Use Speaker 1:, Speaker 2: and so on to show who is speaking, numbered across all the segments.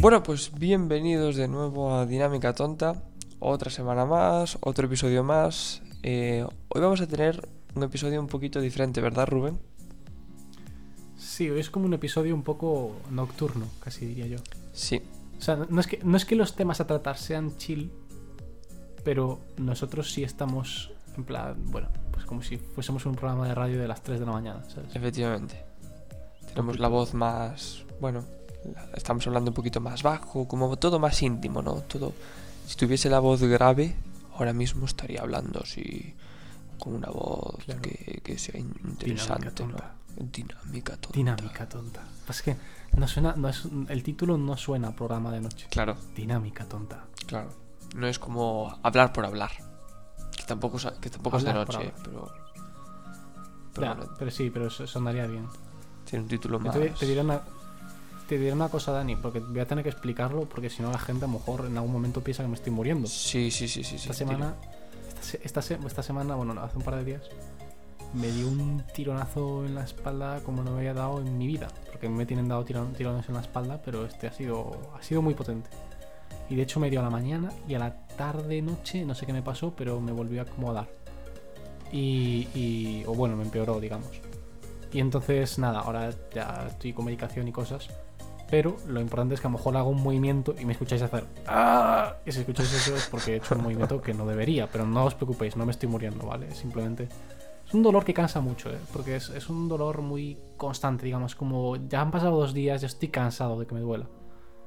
Speaker 1: Bueno, pues bienvenidos de nuevo a Dinámica Tonta. Otra semana más, otro episodio más. Eh, hoy vamos a tener un episodio un poquito diferente, ¿verdad, Rubén?
Speaker 2: Sí, hoy es como un episodio un poco nocturno, casi diría yo.
Speaker 1: Sí.
Speaker 2: O sea, no es que, no es que los temas a tratar sean chill, pero nosotros sí estamos en plan, bueno, pues como si fuésemos un programa de radio de las 3 de la mañana, ¿sabes?
Speaker 1: Efectivamente. Tenemos la voz más, bueno, estamos hablando un poquito más bajo, como todo más íntimo, ¿no? Todo. Si tuviese la voz grave, ahora mismo estaría hablando así con una voz
Speaker 2: Claro.
Speaker 1: que, que sea in- interesante,
Speaker 2: tonta.
Speaker 1: ¿no? Dinámica tonta.
Speaker 2: Dinámica tonta. Es que no suena, no es, el título no suena a programa de noche.
Speaker 1: Claro,
Speaker 2: Dinámica tonta.
Speaker 1: claro. No es como hablar por hablar. Que tampoco, que tampoco es de noche, pero. Pero
Speaker 2: Ya,
Speaker 1: bueno,
Speaker 2: pero sí, pero sonaría bien.
Speaker 1: tiene un título más.
Speaker 2: Te, te te diré una cosa, Dani, porque voy a tener que explicarlo, porque si no la gente a lo mejor en algún momento piensa que me estoy muriendo.
Speaker 1: Sí, sí, sí, sí. sí
Speaker 2: Esta semana, esta, esta, esta semana, bueno, no, hace un par de días, me dio un tironazo en la espalda como no me había dado en mi vida. Porque me tienen dado tiron- tirones en la espalda, pero este ha sido, ha sido muy potente. Y de hecho me dio a la mañana y a la tarde, noche, no sé qué me pasó, pero me volvió a acomodar. Y, y- o bueno, me empeoró, digamos. Y entonces, nada, ahora ya estoy con medicación y cosas. Pero lo importante es que a lo mejor hago un movimiento y me escucháis hacer ¡Ah! Y si escucháis eso es porque he hecho un movimiento que no debería. Pero no os preocupéis, no me estoy muriendo, ¿vale? Simplemente es un dolor que cansa mucho, ¿eh? Porque es, es un dolor muy constante, digamos. Como ya han pasado dos días, ya estoy cansado de que me duela.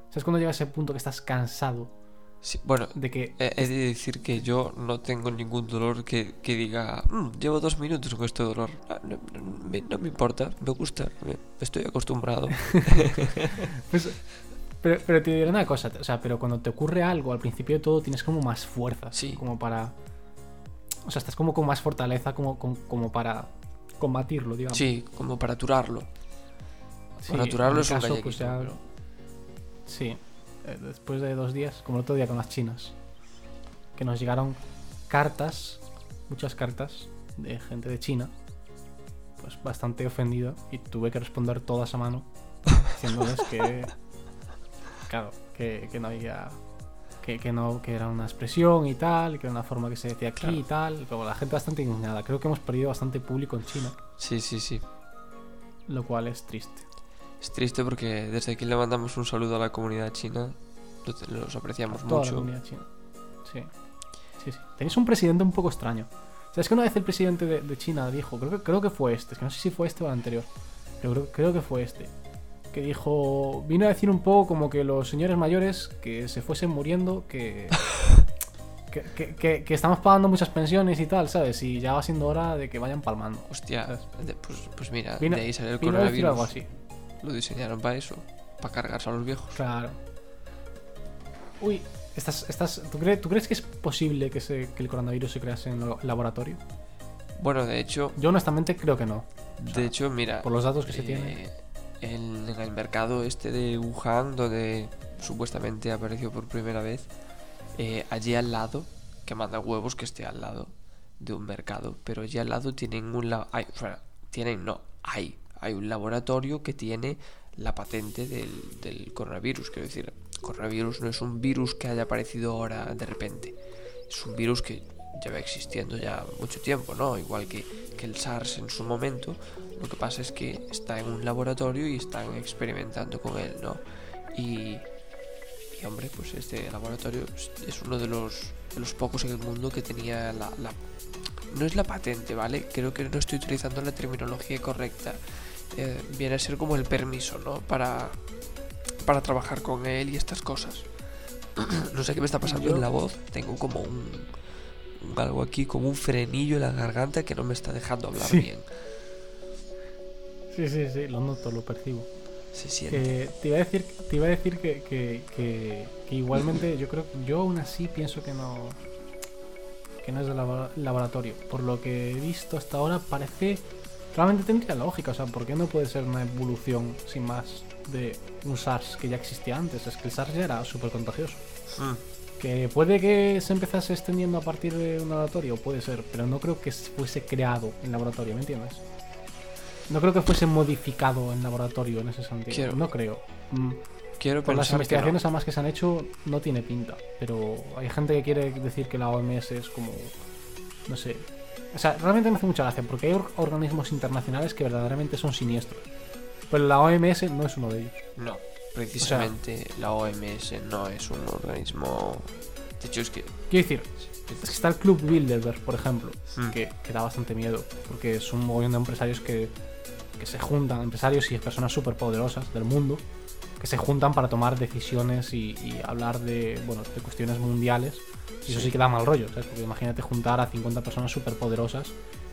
Speaker 2: ¿Sabes cuando llega ese punto que estás cansado
Speaker 1: Sí, bueno,
Speaker 2: de que
Speaker 1: he he de decir que yo no tengo ningún dolor que, que diga, "Mm, llevo dos minutos con este dolor. Ah, No, no- me, no me importa, me gusta, me- estoy acostumbrado.
Speaker 2: Pues, pero, pero te diré una cosa, o sea, pero cuando te ocurre algo, al principio de todo tienes como más fuerza.
Speaker 1: Sí.
Speaker 2: Como para. O sea, estás como con más fortaleza como, como, como para combatirlo, digamos.
Speaker 1: Sí, como para aturarlo.
Speaker 2: Sí,
Speaker 1: para aturarlo es un
Speaker 2: caso, pues ya-
Speaker 1: pero-
Speaker 2: Sí. Eh, Después de dos días, como el otro día con las chinas, que nos llegaron cartas, muchas cartas de gente de China, pues bastante ofendida, y tuve que responder todas a mano, diciéndoles que. Claro, que, que no había. Que, que no, que era una expresión y tal, que era una forma que se decía aquí
Speaker 1: Claro.
Speaker 2: y tal. Pero la gente bastante indignada. Creo que hemos perdido bastante público en China,
Speaker 1: Sí, sí, sí.
Speaker 2: lo cual es triste.
Speaker 1: Es triste porque desde aquí le mandamos un saludo a la comunidad china. Los, apreciamos
Speaker 2: Toda la
Speaker 1: mucho.
Speaker 2: comunidad china. Sí. Sí, sí. Tenéis un presidente un poco extraño. ¿Sabes que una vez el presidente de, de China dijo, creo que, creo que fue este, es que no sé si fue este o el anterior, pero creo, creo que fue este, que dijo, vino a decir un poco como que los señores mayores que se fuesen muriendo, que, que, que- que- que estamos pagando muchas pensiones y tal, ¿sabes? Y ya va siendo hora de que vayan palmando.
Speaker 1: Hostia, pues, pues mira,
Speaker 2: Vino-
Speaker 1: de ahí sale el
Speaker 2: Vino a decir
Speaker 1: coronavirus.
Speaker 2: algo así.
Speaker 1: Lo diseñaron para eso, para cargarse a los viejos.
Speaker 2: Claro. Uy, estás, estás, ¿tú, crees, ¿tú crees que es posible que, se, que el coronavirus se crease en el laboratorio?
Speaker 1: Bueno, de hecho,
Speaker 2: Yo honestamente creo que no.
Speaker 1: de hecho, mira,
Speaker 2: Por los datos que se
Speaker 1: eh,
Speaker 2: tienen.
Speaker 1: En, en el mercado este de Wuhan, donde supuestamente apareció por primera vez, eh, allí al lado, que manda huevos que esté al lado de un mercado, pero allí al lado tienen un la- hay, o sea, tienen no, hay, hay un laboratorio que tiene la patente del, del coronavirus, quiero decir, coronavirus no es un virus que haya aparecido ahora de repente, es un virus que lleva existiendo ya mucho tiempo, ¿no? Igual que, el SARS en su momento, lo que pasa es que está en un laboratorio y están experimentando con él, ¿no? Y, y, hombre, pues este laboratorio es- uno de los, de los pocos en el mundo que tenía la- No es la patente, ¿vale? Creo que no estoy utilizando la terminología correcta. Eh, viene a ser como el permiso, ¿no? Para, para trabajar con él y estas cosas. no sé qué me está pasando
Speaker 2: Yo-
Speaker 1: en la voz. Tengo como un, un algo aquí, como un frenillo en la garganta que no me está dejando hablar
Speaker 2: Sí.
Speaker 1: bien.
Speaker 2: Sí, sí, sí, lo noto, lo percibo.
Speaker 1: Se siente.
Speaker 2: Que te iba a decir, te iba a decir que, que, que- que igualmente yo creo yo aún así pienso que no que no es de labo- laboratorio. Por lo que he visto hasta ahora parece realmente tendría lógica, o sea, ¿por qué no puede ser una evolución sin más de un SARS que ya existía antes? Es que el SARS ya era súper contagioso.
Speaker 1: Mm.
Speaker 2: Que puede que se empezase extendiendo a partir de un laboratorio, puede ser, pero no creo que fuese creado en laboratorio, ¿me entiendes? No creo que fuese modificado en laboratorio en ese sentido.
Speaker 1: Quiero-
Speaker 2: No creo. Mm,
Speaker 1: Quiero
Speaker 2: Por las
Speaker 1: no.
Speaker 2: investigaciones además que se han hecho, no tiene pinta. Pero hay gente que quiere decir que la OMS es como. No sé. O sea, realmente me hace mucha gracia porque hay or- organismos internacionales que verdaderamente son siniestros. Pero la OMS no es uno de ellos.
Speaker 1: No, precisamente la OMS no es un organismo. De hecho, es que.
Speaker 2: Quiero decir, es que está el Club Bilderberg, por ejemplo,
Speaker 1: Hmm.
Speaker 2: que, que da bastante miedo. Porque es un mogollón de empresarios que, que se juntan, empresarios y personas súper poderosas del mundo, que se juntan para tomar decisiones y, y hablar de, bueno, de cuestiones mundiales. Y eso
Speaker 1: Sí.
Speaker 2: que da mal rollo, ¿sabes? Porque imagínate juntar a 50 personas súper poderosas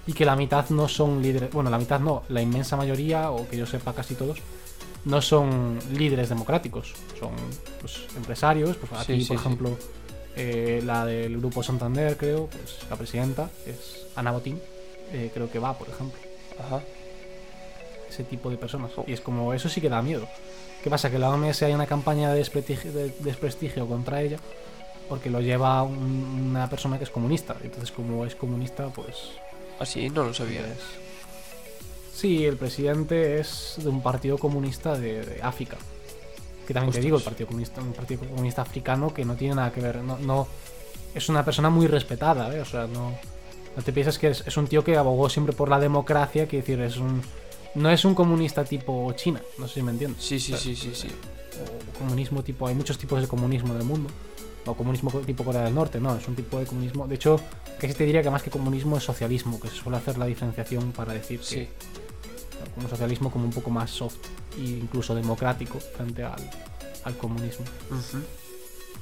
Speaker 2: y que la mitad no son líderes, bueno, la mitad no, la inmensa mayoría, o que yo sepa casi todos, no son líderes democráticos, son pues, empresarios, pues aquí,
Speaker 1: sí,
Speaker 2: por
Speaker 1: sí.
Speaker 2: ejemplo, eh, la del grupo Santander, creo, pues la presidenta es Ana Botín, eh, creo que va, por ejemplo,
Speaker 1: Ajá.
Speaker 2: ese tipo de personas.
Speaker 1: Oh.
Speaker 2: Y es como, eso sí que da miedo. ¿Qué pasa? Que la OMS hay una campaña de desprestigio, de desprestigio contra ella porque lo lleva un- una persona que es comunista. Entonces, como es comunista, pues
Speaker 1: Así no lo sabía.
Speaker 2: es- Sí, el presidente es de un partido comunista de, de África. Que también te digo, el partido comunista, un partido comunista africano que no tiene nada que ver. No, no- es una persona muy respetada, ¿eh? O sea, no, no te piensas que es, es un tío que abogó siempre por la democracia, que decir, es un. No es un comunista tipo China, no sé si me entiendes.
Speaker 1: Sí, sí, sí, sí, sí.
Speaker 2: o comunismo tipo. Hay muchos tipos de comunismo en el mundo. O comunismo co- tipo Corea del Norte, no, es un tipo de comunismo. De hecho, casi te diría que más que comunismo es socialismo, que se suele hacer la diferenciación para decir que
Speaker 1: Sí.
Speaker 2: como socialismo como un poco más soft e incluso democrático frente al, al comunismo.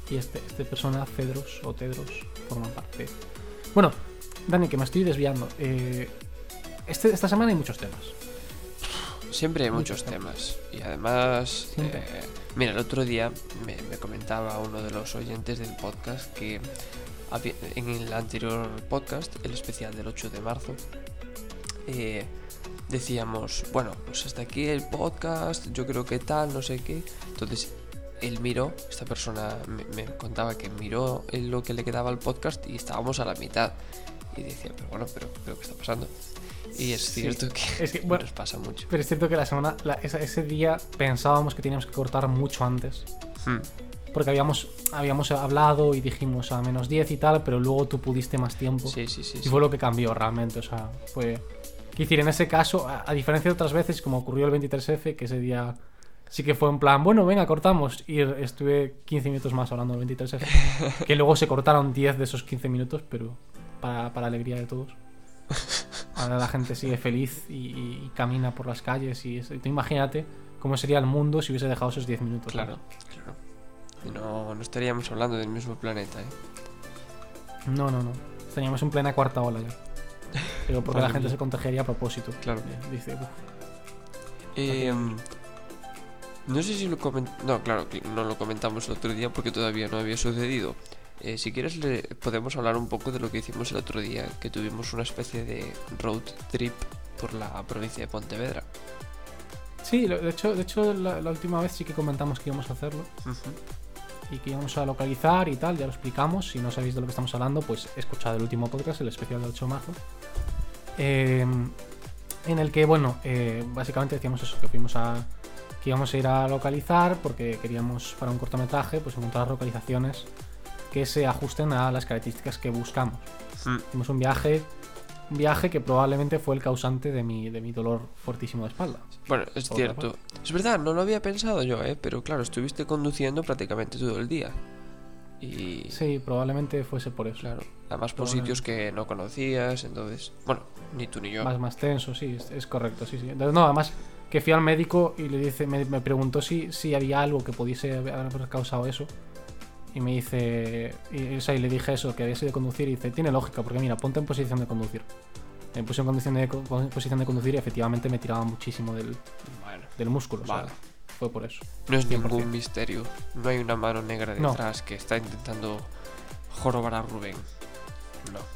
Speaker 2: Y este, este persona, Cedros o Tedros, forman parte. Bueno, Dani, que me estoy desviando. Eh, este, esta semana hay muchos temas.
Speaker 1: Siempre hay muchos temas. Y además, eh, mira, el otro día me, me comentaba uno de los oyentes del podcast que en el anterior podcast, el especial del 8 de marzo, eh, decíamos, bueno, pues hasta aquí el podcast, yo creo que tal, no sé qué. Entonces, él miró, esta persona me, me contaba que miró lo que le quedaba al podcast y estábamos a la mitad. Y decía, pero bueno, pero, pero ¿qué está pasando? Y es
Speaker 2: Sí,
Speaker 1: cierto que
Speaker 2: es que, bueno,
Speaker 1: nos pasa mucho.
Speaker 2: Pero es cierto que la semana, la- esa- ese día pensábamos que teníamos que cortar mucho antes.
Speaker 1: Hmm.
Speaker 2: Porque habíamos, habíamos hablado y dijimos a menos 10 y tal, pero luego tú pudiste más tiempo.
Speaker 1: Sí, sí, sí.
Speaker 2: Y
Speaker 1: sí.
Speaker 2: fue lo que cambió realmente, o sea, fue... Quiero decir, en ese caso, a, a diferencia de otras veces, como ocurrió el 23F, que ese día sí que fue en plan, bueno, venga, cortamos. Y estuve 15 minutos más hablando del 23F. que luego se cortaron 10 de esos 15 minutos, pero para, para alegría de todos. Ahora la gente sigue feliz y, y- y camina por las calles. Y es- tú imagínate cómo sería el mundo si hubiese dejado esos 10 minutos.
Speaker 1: Claro, claro. No, no estaríamos hablando del mismo planeta, ¿eh?
Speaker 2: No, no, no. Teníamos en plena cuarta ola ya. Pero porque la gente
Speaker 1: mía.
Speaker 2: se contagiaría a propósito.
Speaker 1: Claro.
Speaker 2: Dice, "Uf,
Speaker 1: Eh, no sé si lo comentamos. No, claro, no lo comentamos el otro día porque todavía no había sucedido. Eh, si quieres, le- podemos hablar un poco de lo que hicimos el otro día, que tuvimos una especie de road trip por la provincia de Pontevedra.
Speaker 2: Sí, de hecho, de hecho la, la última vez sí que comentamos que íbamos a hacerlo y que íbamos a localizar y tal, ya lo explicamos. Si no sabéis de lo que estamos hablando, pues escuchad el último podcast, el especial del 8 de marzo. Eh, en el que, bueno, eh, básicamente decíamos eso, que fuimos a. que íbamos a ir a localizar porque queríamos para un cortometraje, pues encontrar localizaciones que se ajusten a las características que buscamos.
Speaker 1: Mm.
Speaker 2: Hicimos un viaje. Un viaje que probablemente fue el causante de mi, de mi dolor fortísimo de espalda.
Speaker 1: Bueno, es cierto. Es verdad, no lo había pensado yo, ¿eh? Pero claro, estuviste conduciendo prácticamente todo el día. Y.
Speaker 2: Sí, probablemente fuese por eso.
Speaker 1: Claro, además por sitios que no conocías, entonces. Bueno, ni tú ni yo.
Speaker 2: Más, más tenso, sí, es, es correcto, sí, sí. Entonces, no, además que fui al médico y le dice, me, me preguntó si, si había algo que pudiese haber causado eso. Y me dice, y, o sea, y le dije eso, que había sido conducir, y dice, tiene lógica, porque mira, ponte en posición de conducir. Me puse en condición de, en posición de conducir y efectivamente me tiraba muchísimo del,
Speaker 1: Bueno,
Speaker 2: del músculo. o sea,
Speaker 1: Vale.
Speaker 2: fue por eso.
Speaker 1: no es
Speaker 2: 100%.
Speaker 1: ningún misterio. No hay una mano negra
Speaker 2: No.
Speaker 1: detrás que está intentando jorobar a Rubén.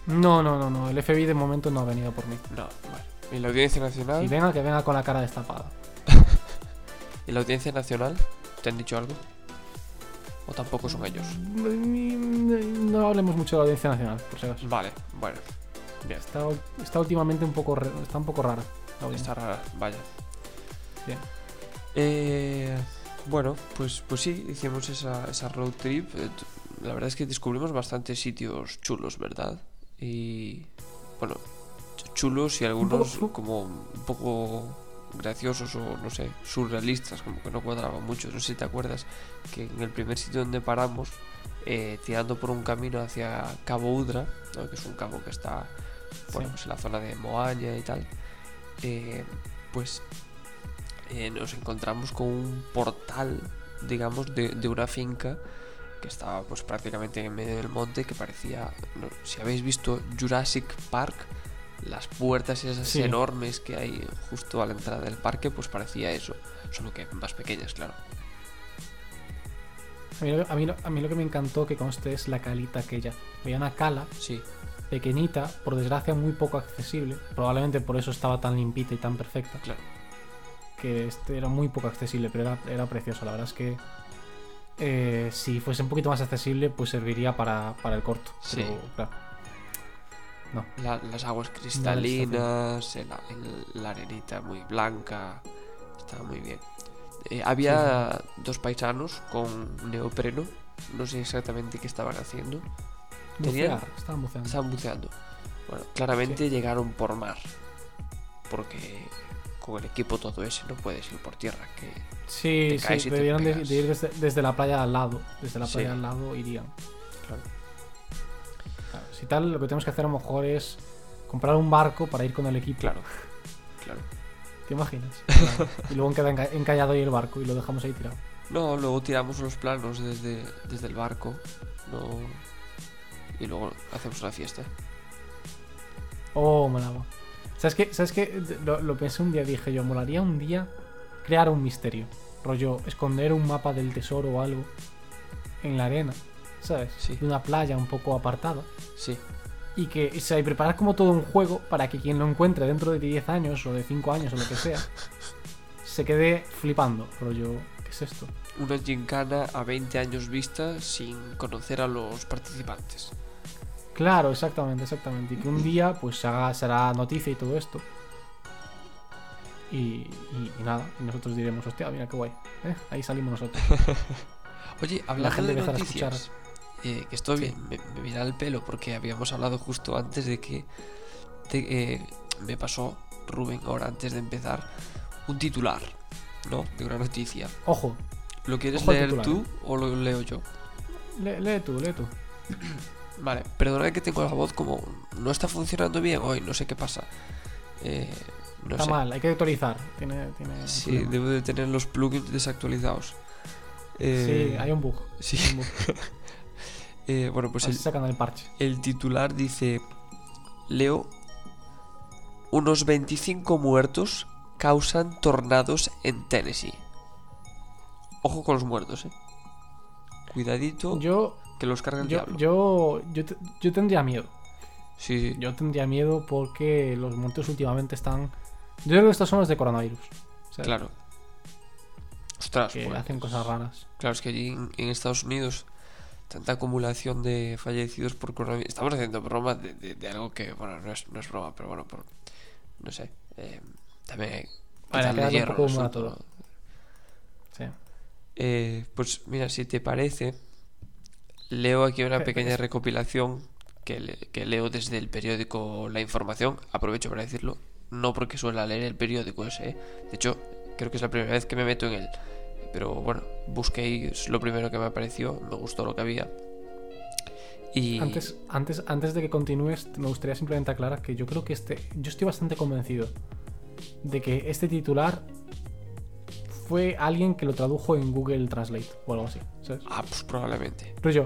Speaker 1: No,
Speaker 2: No, no, no, no. El FBI de momento no ha venido por mí.
Speaker 1: no, bueno. ¿Y la Audiencia Nacional?
Speaker 2: Si venga, que venga con la cara destapada.
Speaker 1: ¿Y la Audiencia Nacional? ¿Te han dicho algo? ¿O tampoco son ellos?
Speaker 2: No hablemos mucho de la audiencia nacional, por si acaso.
Speaker 1: Vale, bueno. Bien.
Speaker 2: Está, está últimamente un poco, re- está un poco rara.
Speaker 1: Está rara, vaya.
Speaker 2: Bien.
Speaker 1: Eh, Bueno, pues, pues sí, hicimos esa, esa road trip. Eh, La verdad es que descubrimos bastantes sitios chulos, ¿verdad? Y bueno, ch- chulos y algunos
Speaker 2: poco-
Speaker 1: como un poco graciosos o no sé, surrealistas, como que no cuadraban mucho. No sé si te acuerdas que en el primer sitio donde paramos, eh, tirando por un camino hacia Cabo Udra, ¿no? que es un cabo que está bueno,
Speaker 2: Sí.
Speaker 1: pues en la zona de Moaña y tal, eh, pues eh, nos encontramos con un portal, digamos, de, de una finca que estaba pues prácticamente en medio del monte, que parecía, no- si habéis visto Jurassic Park, las puertas esas
Speaker 2: Sí.
Speaker 1: enormes que hay justo a la entrada del parque, pues parecía eso, solo que más pequeñas, claro.
Speaker 2: A mí, lo- a, mí, lo- a mí lo que me encantó que conste es la calita aquella. Veía una cala
Speaker 1: Sí,
Speaker 2: pequeñita, por desgracia muy poco accesible. Probablemente por eso estaba tan limpita y tan perfecta.
Speaker 1: claro.
Speaker 2: Que este era muy poco accesible, pero era, era precioso. La verdad es que eh, si fuese un poquito más accesible, pues serviría para, para el corto. Pero
Speaker 1: Sí.
Speaker 2: claro. No.
Speaker 1: La- las aguas cristalinas, la arenita muy blanca, estaba muy bien. Eh, había dos paisanos con neopreno, no sé exactamente qué estaban haciendo, Tenían-
Speaker 2: Bucear, estaban buceando.
Speaker 1: estaban buceando. Bueno, claramente llegaron por mar, porque con el equipo todo ese no puedes ir por tierra, que
Speaker 2: Sí,
Speaker 1: te caes
Speaker 2: sí,
Speaker 1: y te
Speaker 2: debieron de, ir desde, desde la playa al lado. Desde la
Speaker 1: Sí.
Speaker 2: playa al lado irían.
Speaker 1: claro,
Speaker 2: Si tal, lo que tenemos que hacer a lo mejor es comprar un barco para ir con el equipo.
Speaker 1: claro, claro.
Speaker 2: ¿Te imaginas? y luego queda enca- encallado ahí el barco y lo dejamos ahí tirado.
Speaker 1: No, luego tiramos los planos desde, desde el barco, no... y luego hacemos una fiesta.
Speaker 2: Oh, molaba. ¿Sabes qué? ¿Sabes qué? Lo, lo pensé un día, dije yo, molaría un día crear un misterio. Rollo, esconder un mapa del tesoro o algo en la arena, ¿sabes?
Speaker 1: Sí.
Speaker 2: De una playa un poco apartada.
Speaker 1: Sí,
Speaker 2: Y que o sea, y preparar como todo un juego para que quien lo encuentre dentro de 10 años o de 5 años o lo que sea, se quede flipando. Rollo, ¿qué es esto?
Speaker 1: una gincana a 20 años vista sin conocer a los participantes.
Speaker 2: Claro, exactamente, exactamente. Y que un día pues se haga, será noticia y todo esto. Y, y- y nada, y nosotros diremos, hostia, mira qué guay. ¿eh? Ahí salimos nosotros.
Speaker 1: Oye, hablando
Speaker 2: gente
Speaker 1: de
Speaker 2: empezará a
Speaker 1: noticias, eh, que esto
Speaker 2: Sí.
Speaker 1: bien, me, me viene al pelo porque habíamos hablado justo antes de que de- eh, me pasó Rubén ahora antes de empezar un titular, ¿no? De una noticia.
Speaker 2: Ojo,
Speaker 1: ¿Lo quieres
Speaker 2: Ojo
Speaker 1: leer
Speaker 2: titular,
Speaker 1: tú o lo leo yo?
Speaker 2: lee, lee tú, lee tú.
Speaker 1: Vale, perdona que tengo la voz como no está funcionando bien hoy, no sé qué pasa. Eh, no
Speaker 2: Está
Speaker 1: sé.
Speaker 2: mal, hay que actualizar. Tiene, tiene
Speaker 1: Sí, debo de tener los plugins desactualizados. Eh,
Speaker 2: Sí, hay un bug.
Speaker 1: sí.
Speaker 2: hay un bug.
Speaker 1: Eh, bueno, pues el,
Speaker 2: el parche.
Speaker 1: el titular dice: Leo, unos 25 muertos causan tornados en Tennessee. Ojo con los muertos, eh. Cuidadito
Speaker 2: Yo,
Speaker 1: que los carga el
Speaker 2: yo,
Speaker 1: diablo.
Speaker 2: yo, yo, yo tendría miedo.
Speaker 1: sí, sí.
Speaker 2: Yo tendría miedo porque los muertos últimamente están. Yo creo que estos son los de coronavirus. ¿sabes?
Speaker 1: claro. Ostras,
Speaker 2: Que
Speaker 1: pues,
Speaker 2: hacen cosas raras.
Speaker 1: Claro, es que allí en, en Estados Unidos tanta acumulación de fallecidos por coronavirus. Estamos haciendo broma de, de- de algo que, bueno, no es, no es broma, pero bueno, por, no sé. eh, también hay que
Speaker 2: un
Speaker 1: hierro asunto,
Speaker 2: todo.
Speaker 1: ¿no?
Speaker 2: Sí.
Speaker 1: Eh, pues mira, si te parece, leo aquí una
Speaker 2: Pe-
Speaker 1: pequeña recopilación que, le- que leo desde el periódico La Información. Aprovecho para decirlo, no porque suela leer el periódico ese. ¿eh? De hecho, creo que es la primera vez que me meto en él. Pero bueno, busqué y es lo primero que me apareció, me gustó lo que había. Y
Speaker 2: Antes, antes, antes de que continúes, me gustaría simplemente aclarar que yo creo que este. Yo estoy bastante convencido de que este titular fue alguien que lo tradujo en Google Translate o algo así. ¿sabes?
Speaker 1: Ah, pues probablemente.
Speaker 2: Rollo.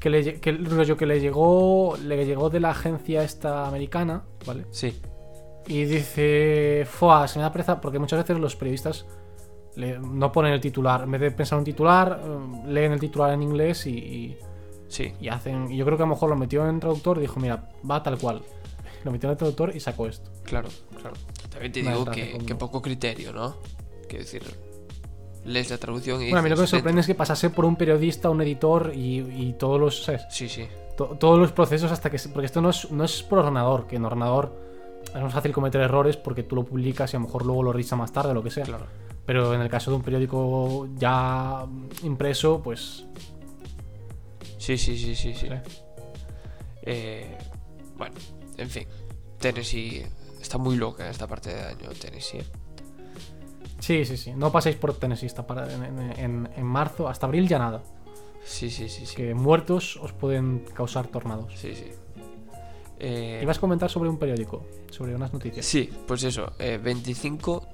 Speaker 2: Que le, que, rollo que le llegó. Le llegó de la agencia esta americana, ¿vale?
Speaker 1: Sí,
Speaker 2: Y dice. Fua, se me da pereza. Porque muchas veces los periodistas le- no ponen el titular. En vez de pensar un titular, eh, leen el titular en inglés y- y
Speaker 1: sí.
Speaker 2: y hacen. y yo creo que a lo mejor lo metió en traductor y dijo, mira, va tal cual. Lo metió en el traductor y sacó esto.
Speaker 1: Claro, claro. También te digo que,
Speaker 2: como-
Speaker 1: que poco criterio, ¿no? Quiero decir, lees la traducción y
Speaker 2: Bueno, a mí lo que me sorprende es que pasase por un periodista, un editor y, y todos los. ¿sabes?
Speaker 1: Sí, sí,
Speaker 2: To- todos los procesos hasta que. Porque esto no es, no es por ordenador, que en ordenador es más fácil cometer errores porque tú lo publicas y a lo mejor luego lo revisas más tarde o lo que sea.
Speaker 1: claro.
Speaker 2: Pero en el caso de un periódico ya impreso, pues.
Speaker 1: Sí, sí, sí, sí, sí.
Speaker 2: ¿eh?
Speaker 1: Eh, bueno, en fin. Tennessee está muy loca esta parte de año, Tennessee.
Speaker 2: Sí, sí, sí. No paséis por Tennessee esta para- en, en- en- en marzo. Hasta abril ya nada.
Speaker 1: Sí, sí, sí, sí.
Speaker 2: Que muertos os pueden causar tornados.
Speaker 1: Sí, sí. Eh,
Speaker 2: Ibas a comentar sobre un periódico, sobre unas noticias.
Speaker 1: Sí, pues eso, eh, 25...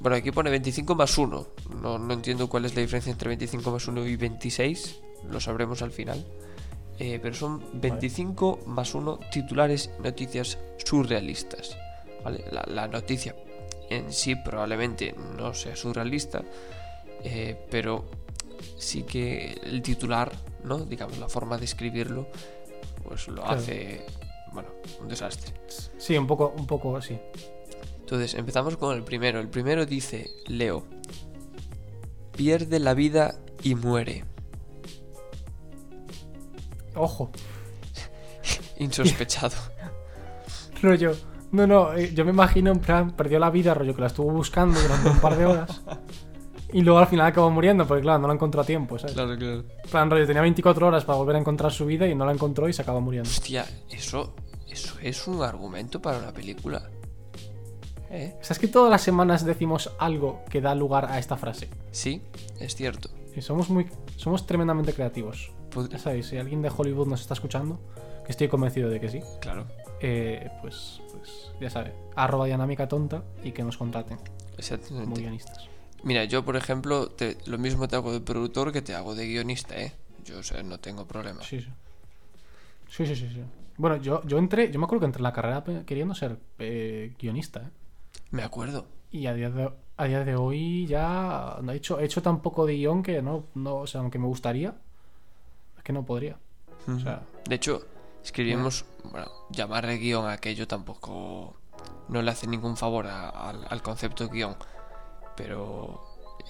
Speaker 1: Bueno, aquí pone 25 más 1. No, no entiendo cuál es la diferencia entre 25 más 1 y 26. Lo sabremos al final. Eh, pero son 25 más 1 titulares noticias surrealistas. ¿vale? La, la noticia en sí probablemente no sea surrealista. eh, pero sí que el titular, ¿no? Digamos, la forma de escribirlo, pues lo
Speaker 2: Claro.
Speaker 1: hace, bueno, un desastre.
Speaker 2: Sí, un poco, un poco así.
Speaker 1: Entonces, empezamos con el primero. El primero dice, Leo, pierde la vida y muere.
Speaker 2: Ojo,
Speaker 1: Insospechado.
Speaker 2: rollo. No, no, eh, yo me imagino en plan, perdió la vida, rollo, que la estuvo buscando durante un par de horas. Y luego al final acabó muriendo, porque claro, no la encontró a tiempo, ¿sabes?
Speaker 1: claro, claro.
Speaker 2: En plan, rollo, tenía 24 horas para volver a encontrar su vida y no la encontró y se acabó muriendo.
Speaker 1: Hostia, eso, eso es un argumento para una película. ¿Eh?
Speaker 2: ¿Sabes que todas las semanas decimos algo que da lugar a esta frase?
Speaker 1: Sí, es cierto.
Speaker 2: Y somos muy. Somos tremendamente creativos.
Speaker 1: Pod-
Speaker 2: Ya sabéis, si alguien de Hollywood nos está escuchando, que estoy convencido de que sí,
Speaker 1: Claro,
Speaker 2: eh, pues, pues ya sabe, arroba dinámica tonta y que nos contraten como
Speaker 1: exactamente.
Speaker 2: guionistas.
Speaker 1: Mira, yo por ejemplo, te- lo mismo te hago de productor que te hago de guionista, ¿eh? Yo, o sea, no tengo problema.
Speaker 2: Sí, sí. Sí, sí, sí, sí. Bueno, yo, yo entré, yo me acuerdo que entré en la carrera queriendo ser eh, guionista, ¿eh?
Speaker 1: Me acuerdo.
Speaker 2: Y a día de, a día de hoy ya no he hecho, he hecho tan poco de guion que no, no, o sea, aunque me gustaría, es que no podría. O sea,
Speaker 1: De hecho, escribimos, bueno, llamarle guion a aquello tampoco no le hace ningún favor a- al, al concepto guion. Pero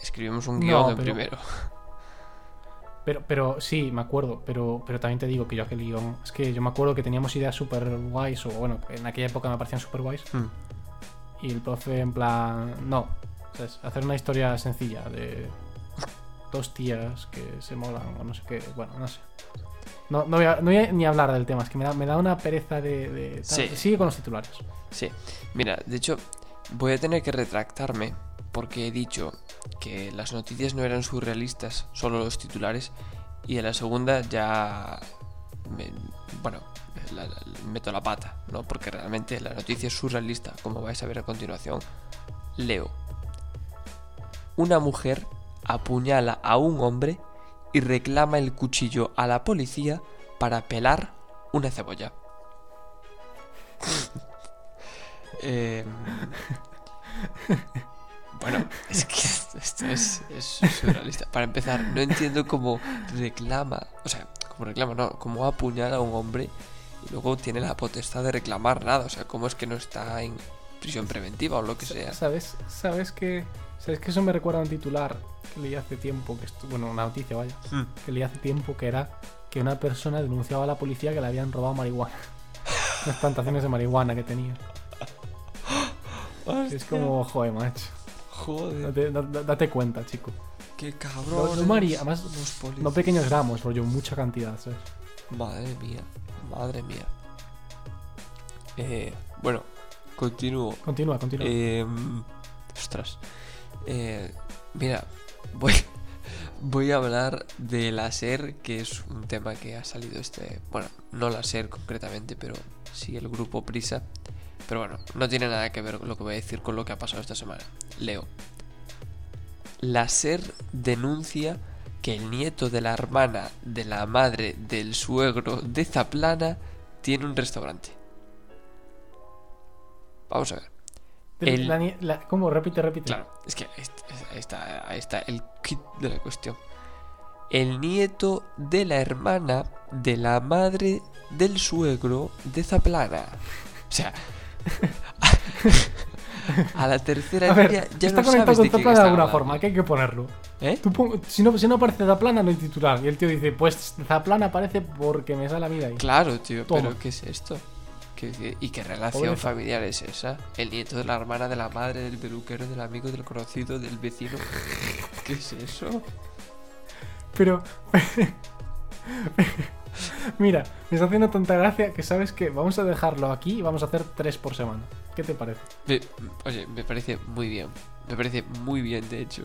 Speaker 1: escribimos un
Speaker 2: No,
Speaker 1: guion en
Speaker 2: pero-
Speaker 1: primero.
Speaker 2: Pero, pero sí, me acuerdo, pero, pero también te digo que yo aquel guion, es que yo me acuerdo que teníamos ideas súper guays, o bueno, en aquella época me parecían súper guays,
Speaker 1: Hmm.
Speaker 2: y el profe en plan, no, ¿sabes? hacer una historia sencilla de dos tías que se molan o no sé qué, bueno, no sé. No, no, voy, a, no voy a ni hablar del tema, es que me da, me da una pereza de... de.
Speaker 1: Sí.
Speaker 2: Sigue con los titulares.
Speaker 1: Sí, mira, de hecho, voy a tener que retractarme porque he dicho que las noticias no eran surrealistas, solo los titulares, y en la segunda ya. bueno, meto la pata, ¿no? Porque realmente la noticia es surrealista, como vais a ver a continuación. Leo. Una mujer apuñala a un hombre y reclama el cuchillo a la policía para pelar una cebolla. Eh, bueno, es que esto es, es surrealista. Para empezar, no entiendo cómo reclama, o sea, cómo reclama, no, cómo apuñala a un hombre y luego tiene la potestad de reclamar nada. O sea, cómo es que no está en prisión preventiva o lo que sea.
Speaker 2: ¿Sabes? ¿Sabes que, ¿Sabes que eso me recuerda a un titular que leí hace tiempo, que estu- bueno, una noticia, vaya, que leí hace tiempo que era que una persona denunciaba a la policía que le habían robado marihuana. Unas plantaciones de marihuana que tenía. Es como, joder, macho.
Speaker 1: Joder,
Speaker 2: Date, da- da- date cuenta, chico.
Speaker 1: qué
Speaker 2: No,
Speaker 1: cabrón.
Speaker 2: no María, además,
Speaker 1: los policías.
Speaker 2: no pequeños gramos, rollo, mucha cantidad, ¿sabes?
Speaker 1: Madre mía, madre mía. Eh, bueno, continúo.
Speaker 2: Continúa, continúa.
Speaker 1: Eh, ostras. Eh, mira, voy, voy a hablar de la SER, que es un tema que ha salido este. Bueno, no la SER concretamente, pero sí el grupo Prisa. Pero bueno, no tiene nada que ver lo que voy a decir con lo que ha pasado esta semana. Leo. La SER denuncia que el nieto de la hermana de la madre del suegro de Zaplana tiene un restaurante. Vamos a ver.
Speaker 2: De-
Speaker 1: el-
Speaker 2: la nie- la- ¿Cómo? Repite, repite.
Speaker 1: Claro, es que ahí está, ahí está el kit de la cuestión. El nieto de la hermana de la madre del suegro de Zaplana. O sea, a la tercera
Speaker 2: A ver,
Speaker 1: ya
Speaker 2: está
Speaker 1: no
Speaker 2: conectado con Zaplana de alguna
Speaker 1: hablando.
Speaker 2: forma, que hay que ponerlo.
Speaker 1: ¿Eh?
Speaker 2: Tú si, no, si no aparece Zaplana, no hay titular. Y el tío dice, pues Zaplana aparece porque me sale a mí de ahí.
Speaker 1: Claro, tío,
Speaker 2: Toma.
Speaker 1: pero ¿qué es esto? ¿Y qué relación
Speaker 2: Pobreza.
Speaker 1: familiar es esa? El nieto de la hermana, de la madre, del peluquero, del amigo, del conocido, del vecino. ¿Qué es eso?
Speaker 2: Pero. Mira, me está haciendo tanta gracia que sabes que vamos a dejarlo aquí y vamos a hacer tres por semana. ¿Qué te parece?
Speaker 1: Me- oye, me parece muy bien. Me parece muy bien, de hecho.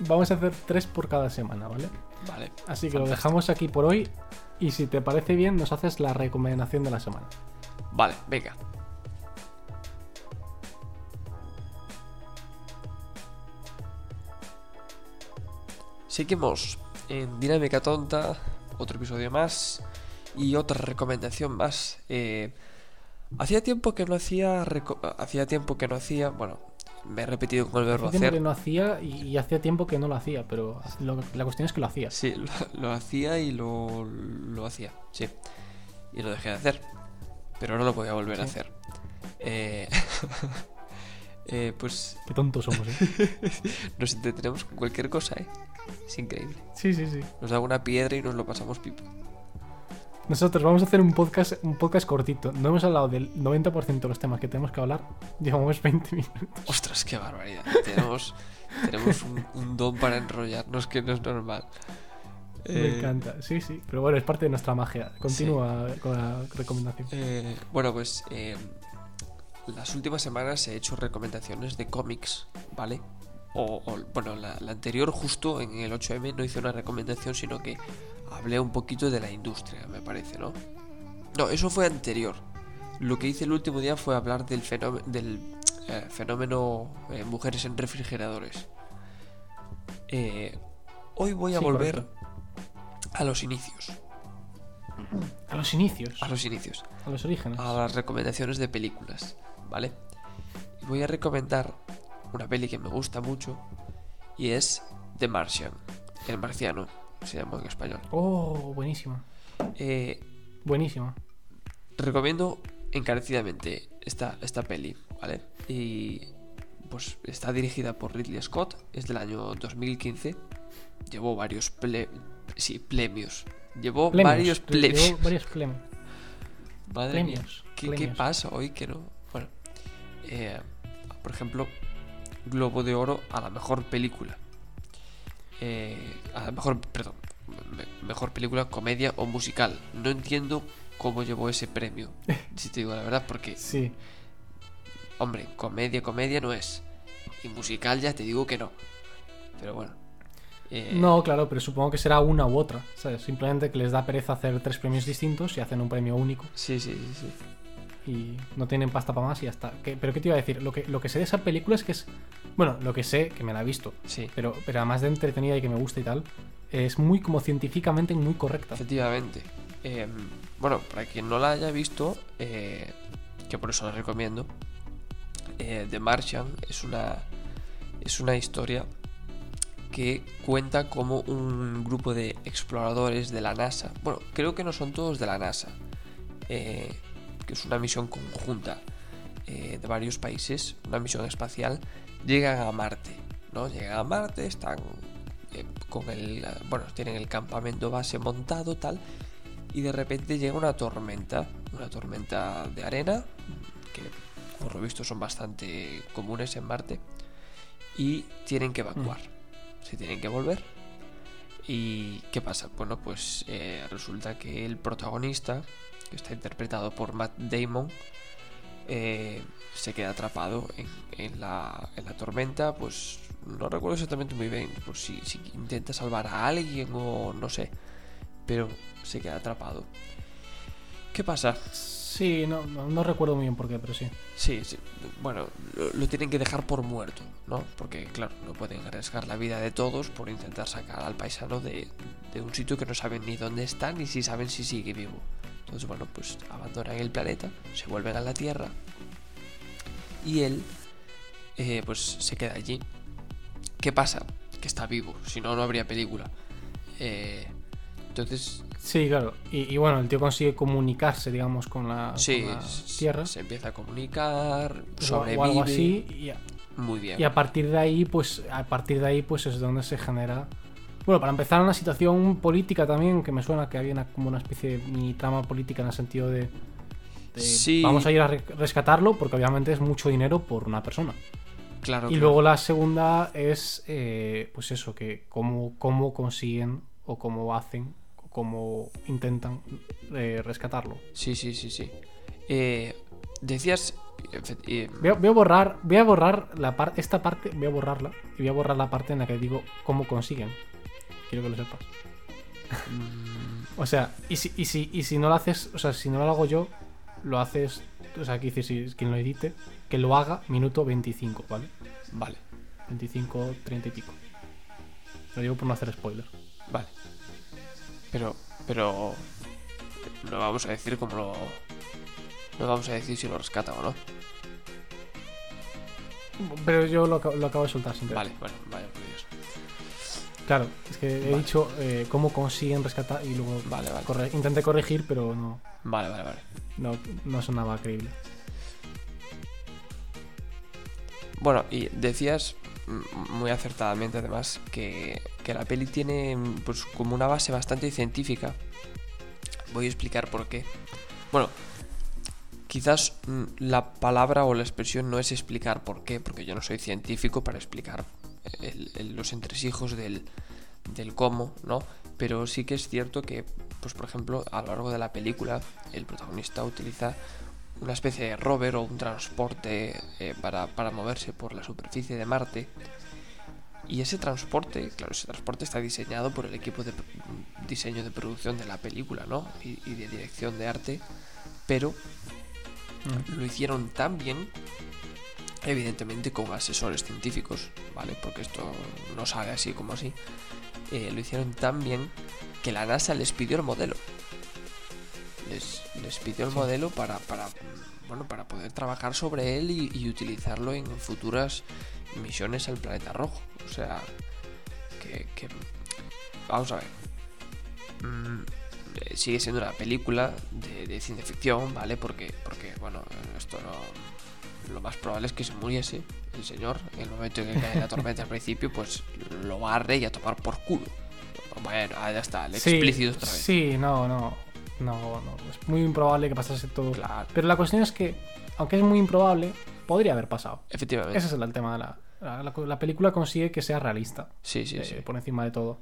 Speaker 2: Vamos a hacer tres por cada semana, ¿vale?
Speaker 1: Vale.
Speaker 2: Así que lo dejamos aquí por hoy. Y si te parece bien, nos haces la recomendación de la semana.
Speaker 1: Vale, venga. Seguimos en Dinámica Tonta, otro episodio más y otra recomendación más. Eh, hacía tiempo que no hacía, hacía tiempo que no hacía, bueno, me he repetido con el verbo
Speaker 2: tiempo
Speaker 1: hacer.
Speaker 2: que no hacía y, y hacía tiempo que no lo hacía, pero lo- la cuestión es que lo hacías.
Speaker 1: Sí, lo, lo hacía y lo, lo hacía, sí. Y lo dejé de hacer. Pero no lo voy a volver a hacer. Eh, eh, pues
Speaker 2: Qué tontos somos, ¿eh?
Speaker 1: nos entretenemos con cualquier cosa, ¿eh? Es increíble.
Speaker 2: Sí, sí, sí.
Speaker 1: Nos da una piedra y nos lo pasamos pipo.
Speaker 2: Nosotros vamos a hacer un podcast, un podcast cortito. No hemos hablado del 90% de los temas que tenemos que hablar. Llevamos 20 minutos.
Speaker 1: Ostras, qué barbaridad. tenemos tenemos un, un don para enrollarnos que no es normal.
Speaker 2: Me
Speaker 1: Eh,
Speaker 2: encanta. Sí, sí. Pero bueno, es parte de nuestra magia. Continúa con la recomendación.
Speaker 1: Eh, bueno, pues eh, las últimas semanas he hecho recomendaciones de cómics, ¿vale? O, o, bueno, la, la anterior justo en el 8M no hice una recomendación, sino que hablé un poquito de la industria, me parece, ¿no? No, eso fue anterior. Lo que hice el último día fue hablar del eh, fenómeno eh, mujeres en refrigeradores. Eh, hoy voy a
Speaker 2: Sí,
Speaker 1: volver
Speaker 2: correcto.
Speaker 1: a los inicios.
Speaker 2: A los inicios.
Speaker 1: A los inicios.
Speaker 2: A los orígenes.
Speaker 1: a las recomendaciones de películas, ¿vale? Y voy a recomendar una peli que me gusta mucho y es The Martian, El Marciano, se llama en español.
Speaker 2: Oh, buenísima.
Speaker 1: Eh,
Speaker 2: Buenísima.
Speaker 1: recomiendo encarecidamente esta, esta peli, ¿vale? Y pues está dirigida por Ridley Scott, es del año 2015, llevó varios ple- sí, premios. Llevó
Speaker 2: Plemios.
Speaker 1: varios
Speaker 2: Llevó
Speaker 1: premios.
Speaker 2: varios plem-
Speaker 1: Madre mía,
Speaker 2: Premios,
Speaker 1: ¿Qué, qué pasa hoy que no? Eh, por ejemplo, Globo de Oro a la mejor película. Eh, a la mejor, perdón, me- mejor película, comedia o musical. No entiendo cómo llevó ese premio, si te digo la verdad, porque,
Speaker 2: Sí.
Speaker 1: hombre, comedia, comedia no es. Y musical ya te digo que no. Pero bueno. eh,
Speaker 2: No, claro, pero supongo que será una u otra. ¿sabes? Simplemente que les da pereza hacer tres premios distintos y hacen un premio único.
Speaker 1: Sí, sí, sí, sí.
Speaker 2: Y no tienen pasta para más y ya está. ¿Qué- pero ¿qué te iba a decir? Lo que, lo que sé de esa película es que es. Bueno, lo que sé, que me la he visto,
Speaker 1: Sí,
Speaker 2: pero, pero además de entretenida y que me gusta y tal, es muy como científicamente muy correcta.
Speaker 1: Efectivamente. Eh, bueno, para quien no la haya visto, eh, que por eso la recomiendo, eh, The Martian es una, es una historia que cuenta como un grupo de exploradores de la NASA, bueno, creo que no son todos de la NASA, eh, que es una misión conjunta eh, de varios países, una misión espacial, llegan a Marte, ¿no? Llegan a Marte, están eh, con el, bueno, tienen el campamento base montado, tal, y de repente llega una tormenta, una tormenta de arena, que por lo visto son bastante comunes en Marte, y tienen que evacuar, se tienen que volver. ¿Y qué pasa? Bueno, pues eh, resulta que el protagonista, que está interpretado por Matt Damon, eh, se queda atrapado en, en la, en la tormenta, pues no recuerdo exactamente muy bien, pues si, si intenta salvar a alguien o no sé, pero se queda atrapado. ¿Qué pasa?
Speaker 2: Sí, no, no, no recuerdo muy bien por qué, pero sí.
Speaker 1: Sí, sí, bueno, lo, lo tienen que dejar por muerto, ¿no? Porque, claro, no pueden arriesgar la vida de todos por intentar sacar al paisano de, de un sitio que no saben ni dónde está ni si saben si sigue vivo. Entonces, bueno, pues abandonan el planeta, se vuelven a la Tierra y él, eh, pues se queda allí. ¿Qué pasa? Que está vivo, si no, no habría película. Eh, entonces,
Speaker 2: Sí, claro. Y, y bueno, el tío consigue comunicarse, digamos, con la,
Speaker 1: sí,
Speaker 2: con la
Speaker 1: s-
Speaker 2: Tierra.
Speaker 1: se empieza a comunicar, sobrevive.
Speaker 2: o algo así. Y, a-
Speaker 1: Muy bien.
Speaker 2: y a partir de ahí, pues, a partir de ahí, pues es donde se genera. Bueno, para empezar, una situación política también, que me suena que había una- como una especie de mini trama política en el sentido de de
Speaker 1: Sí.
Speaker 2: vamos a ir a re- rescatarlo porque obviamente es mucho dinero por una persona.
Speaker 1: Claro.
Speaker 2: Y
Speaker 1: claro.
Speaker 2: luego la segunda es, eh, pues eso, que cómo, cómo consiguen o cómo hacen o cómo intentan eh, rescatarlo.
Speaker 1: Sí, sí, sí, sí. Eh, decías. eh,
Speaker 2: Voy a, voy a borrar, voy a borrar la par- esta parte, voy a borrarla y voy a borrar la parte en la que digo cómo consiguen. Quiero que lo sepas.
Speaker 1: mm,
Speaker 2: O sea, y si, y si, y si no lo haces, o sea, si no lo hago yo, lo haces, o sea, aquí dice si quien lo edite, que lo haga minuto 25, ¿vale?
Speaker 1: vale,
Speaker 2: 25, 30 y pico. Lo digo por no hacer spoiler.
Speaker 1: vale. Pero. Pero. No vamos a decir cómo lo. No vamos a decir si lo rescata o no.
Speaker 2: Pero yo lo, lo acabo de soltar sin.
Speaker 1: Vale, bueno, vaya por Dios.
Speaker 2: Claro, es que he dicho eh, cómo consiguen rescatar y luego
Speaker 1: Vale, vale.
Speaker 2: corre- intenté corregir, pero no,
Speaker 1: Vale, vale, vale.
Speaker 2: no, no sonaba creíble.
Speaker 1: Bueno, y decías mm, muy acertadamente además que, que la peli tiene pues como una base bastante científica. Voy a explicar por qué. Bueno, quizás mm, la palabra o la expresión no es explicar por qué, porque yo no soy científico para explicar el- el- los entresijos del, del cómo, ¿no? Pero sí que es cierto que, pues por ejemplo, a lo largo de la película, el protagonista utiliza una especie de rover o un transporte eh, para, para moverse por la superficie de Marte. Y ese transporte, claro, ese transporte está diseñado por el equipo de pr- diseño de producción de la película, ¿no? Y, y de dirección de arte, pero
Speaker 2: Mm.
Speaker 1: lo hicieron tan bien, evidentemente con asesores científicos, ¿vale? Porque esto no sale así como así. Eh, lo hicieron tan bien que la NASA les pidió el modelo. Les, les pidió el modelo para, para, bueno, para poder trabajar sobre él y, y utilizarlo en futuras misiones al planeta rojo. O sea, que, que- vamos a ver. Mm, eh, sigue siendo una película de, de ciencia ficción, ¿vale? Porque, porque bueno, esto no. Lo más probable es que se muriese el señor. En el momento en que cae la tormenta al principio, pues lo barre y a tomar por culo. Bueno, ah, ya está, el
Speaker 2: Sí,
Speaker 1: explícito otra vez.
Speaker 2: Sí, no, no, no, no. Es muy improbable que pasase todo.
Speaker 1: Claro,
Speaker 2: Pero la cuestión es que, aunque es muy improbable, podría haber pasado.
Speaker 1: efectivamente.
Speaker 2: Ese es el tema de la, la, la- la película consigue que sea realista
Speaker 1: Sí, sí,
Speaker 2: eh,
Speaker 1: sí.
Speaker 2: por encima de todo.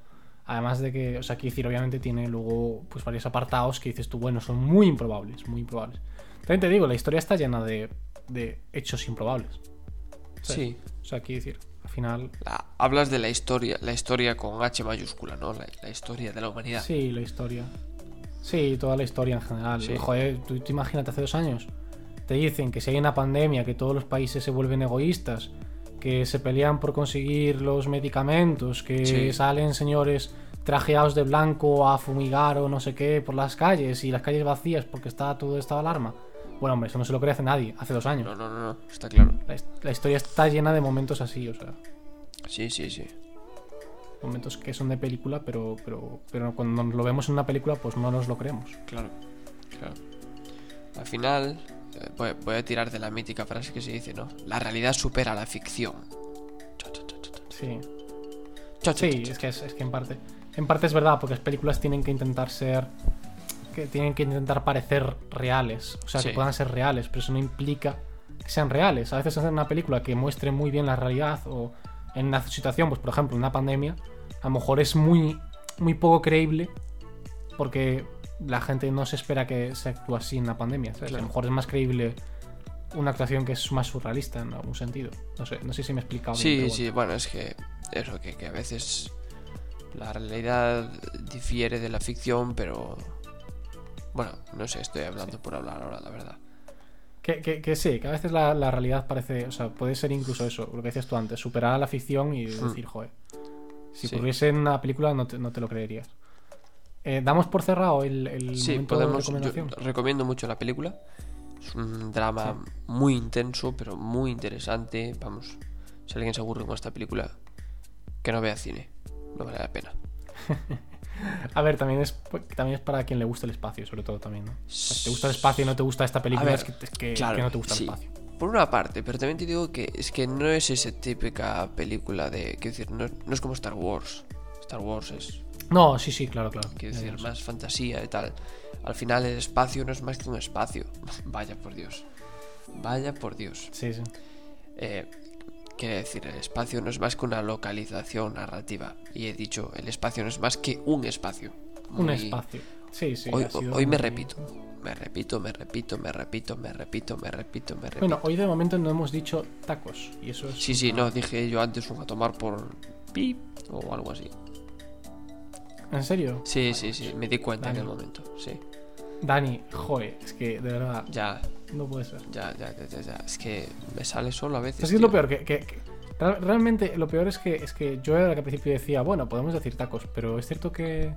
Speaker 2: Además de que, o sea, quiero decir, obviamente tiene luego pues varios apartados que dices tú, bueno, son muy improbables, muy improbables. También te digo, la historia está llena de, de hechos improbables.
Speaker 1: Sí.
Speaker 2: O sea, quiero decir, al final,
Speaker 1: La- hablas de la historia, la historia con H mayúscula, ¿no? La, la historia de la humanidad.
Speaker 2: sí, la historia. Sí, toda la historia en general.
Speaker 1: Sí.
Speaker 2: Joder, tú, tú imagínate hace dos años. Te dicen que si hay una pandemia, que todos los países se vuelven egoístas, que se pelean por conseguir los medicamentos, que
Speaker 1: Sí.
Speaker 2: salen señores trajeados de blanco a fumigar o no sé qué por las calles y las calles vacías porque está todo estado de alarma. Bueno, hombre, eso no se lo cree hace nadie, hace dos años.
Speaker 1: No, no, no, no, está claro.
Speaker 2: La, his- la historia está llena de momentos así, o sea,
Speaker 1: Sí, sí, sí.
Speaker 2: momentos que son de película, pero, pero, pero cuando lo vemos en una película, pues no nos lo creemos.
Speaker 1: Claro, claro. Al final, eh, voy, voy a tirar de la mítica frase que se dice, ¿no? La realidad supera la ficción.
Speaker 2: Sí, sí, es que, es, es que en parte, en parte es verdad, porque las películas tienen que intentar ser, que tienen que intentar parecer reales, o sea,
Speaker 1: Sí.
Speaker 2: que puedan ser reales, pero eso no implica que sean reales. A veces hacer una película que muestre muy bien la realidad o en una situación, pues por ejemplo, una pandemia, a lo mejor es muy, muy poco creíble porque la gente no se espera que se actúe así en una pandemia. ¿sabes? A lo mejor es más creíble una actuación que es más surrealista en algún sentido. No sé, no sé si me he explicado bien.
Speaker 1: Sí,
Speaker 2: bueno.
Speaker 1: sí, bueno, es que eso, que, que a veces la realidad difiere de la ficción, pero bueno, no sé, estoy hablando por hablar ahora, la verdad.
Speaker 2: Que, que- que sí, que a veces la, la realidad parece, o sea, puede ser incluso eso, lo que decías tú antes, superar a la ficción y decir, joder, si.
Speaker 1: Sí.
Speaker 2: ocurriese en una película no te, no te lo creerías. Eh, Damos por cerrado el, el
Speaker 1: Sí,
Speaker 2: momento de
Speaker 1: podemos. Yo
Speaker 2: recomendación.
Speaker 1: recomiendo mucho la película. Es un drama muy intenso, pero muy interesante. Vamos, si alguien se aburre con esta película, que no vea cine. No vale la pena.
Speaker 2: A ver, también es, también es para quien le guste el espacio, sobre todo también, ¿no? Si te gusta el espacio y no te gusta esta película,
Speaker 1: ver,
Speaker 2: es, que, es que-
Speaker 1: claro,
Speaker 2: que no te gusta
Speaker 1: sí.
Speaker 2: el espacio.
Speaker 1: Por una parte, pero también te digo que es que no es esa típica película de. Quiero decir, no, no es como Star Wars. Star Wars es,
Speaker 2: No, sí, sí, claro, claro.
Speaker 1: quiero decir, más fantasía y tal. Al final el espacio no es más que un espacio. Vaya por Dios. Vaya por Dios.
Speaker 2: Sí, sí.
Speaker 1: Eh, quiere decir, el espacio no es más que una localización narrativa. Y he dicho, el espacio no es más que un espacio.
Speaker 2: Un espacio. Sí, sí.
Speaker 1: hoy me repito. Me repito, me repito, me repito, me repito, me repito, me repito.
Speaker 2: Bueno, hoy de momento no hemos dicho tacos. Y eso es.
Speaker 1: Sí, sí, no, dije yo antes un a tomar por pip o algo así.
Speaker 2: ¿En serio?
Speaker 1: Sí, sí, sí, me di cuenta en el momento, sí.
Speaker 2: Dani, joder, es que de verdad,
Speaker 1: Ya,
Speaker 2: no puede ser.
Speaker 1: ya, ya, ya, ya, ya. Es que me sale solo a veces.
Speaker 2: Es que es lo peor, que, que- que- real- realmente lo peor es que, es que yo era el que al principio decía, bueno, podemos decir tacos, pero es cierto que...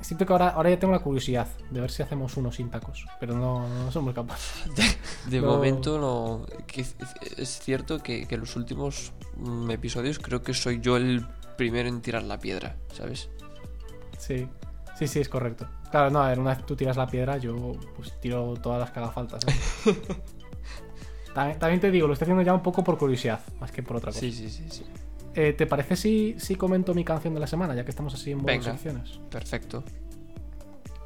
Speaker 2: Es cierto que ahora, ahora ya tengo la curiosidad de ver si hacemos uno sin tacos, pero no, no somos capaces.
Speaker 1: De
Speaker 2: No.
Speaker 1: momento no. es- cierto que, que en los últimos mm, episodios creo que soy yo el primero en tirar la piedra, ¿sabes?
Speaker 2: Sí, sí, sí, es correcto. Claro, no, a ver, una vez tú tiras la piedra, yo pues tiro todas las que haga falta. ¿sabes? también, también te digo, lo estoy haciendo ya un poco por curiosidad, más que por otra cosa.
Speaker 1: Sí, sí, sí, sí.
Speaker 2: Eh, ¿Te parece si, si comento mi canción de la semana, ya que estamos así en modo
Speaker 1: Venga.
Speaker 2: secciones?
Speaker 1: Perfecto.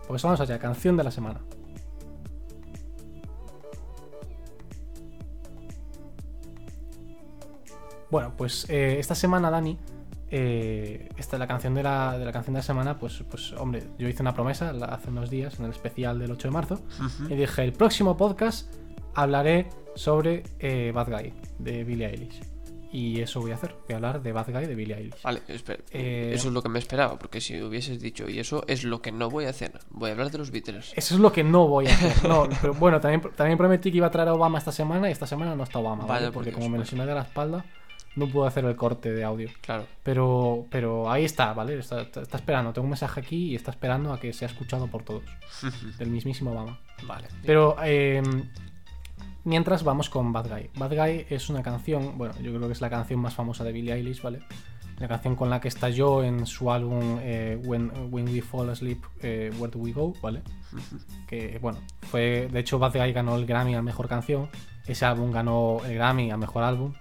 Speaker 2: Pues vamos allá, canción de la semana. Bueno, pues eh, esta semana, Dani, eh, esta la canción de la, de la canción de la semana, pues, pues hombre, yo hice una promesa hace unos días en el especial del 8 de marzo y dije, el próximo podcast hablaré sobre eh, Bad Guy de Billie Eilish. Y eso voy a hacer, voy a hablar de Bad Guy de Billie Eilish.
Speaker 1: Vale.
Speaker 2: Eh,
Speaker 1: Eso es lo que me esperaba, porque si hubieses dicho, y eso es lo que no voy a hacer, voy a hablar de los Beatles.
Speaker 2: Eso es lo que no voy a hacer. No, pero bueno, también, también prometí que iba a traer a Obama esta semana y esta semana no está Obama, ¿vale? Porque como me lesioné de la espalda, no puedo hacer el corte de audio.
Speaker 1: Claro.
Speaker 2: Pero, pero ahí está, ¿vale? Está, está- está esperando. Tengo un mensaje aquí y está esperando a que sea escuchado por todos. Del mismísimo Obama.
Speaker 1: Vale.
Speaker 2: Pero eh, mientras vamos con Bad Guy. Bad Guy es una canción, bueno, yo creo que es la canción más famosa de Billie Eilish, ¿vale? La canción con la que estalló en su álbum eh, When, When We Fall Asleep, eh, Where Do We Go, ¿vale? Que bueno, fue. De hecho, Bad Guy ganó el Grammy a mejor canción. Ese álbum ganó el Grammy a mejor álbum.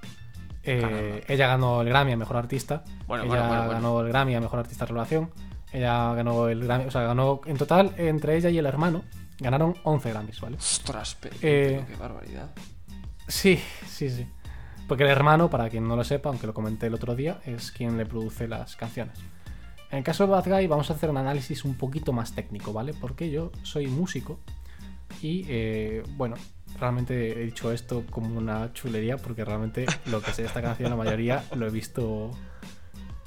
Speaker 2: Eh, ella ganó el Grammy a mejor artista.
Speaker 1: Bueno,
Speaker 2: ella
Speaker 1: bueno, bueno, bueno.
Speaker 2: ganó el Grammy a mejor artista de revelación. Ella ganó el Grammy, o sea, ganó en total entre ella y el hermano ganaron 11 Grammys, ¿vale?
Speaker 1: Ostras, pero,
Speaker 2: Eh,
Speaker 1: qué barbaridad.
Speaker 2: Sí, sí, sí. Porque el hermano, para quien no lo sepa, aunque lo comenté el otro día, es quien le produce las canciones. En el caso de Bad Guy vamos a hacer un análisis un poquito más técnico, ¿vale? Porque yo soy músico y, eh, bueno, realmente he dicho esto como una chulería porque realmente lo que sé de esta canción, la mayoría, lo he visto...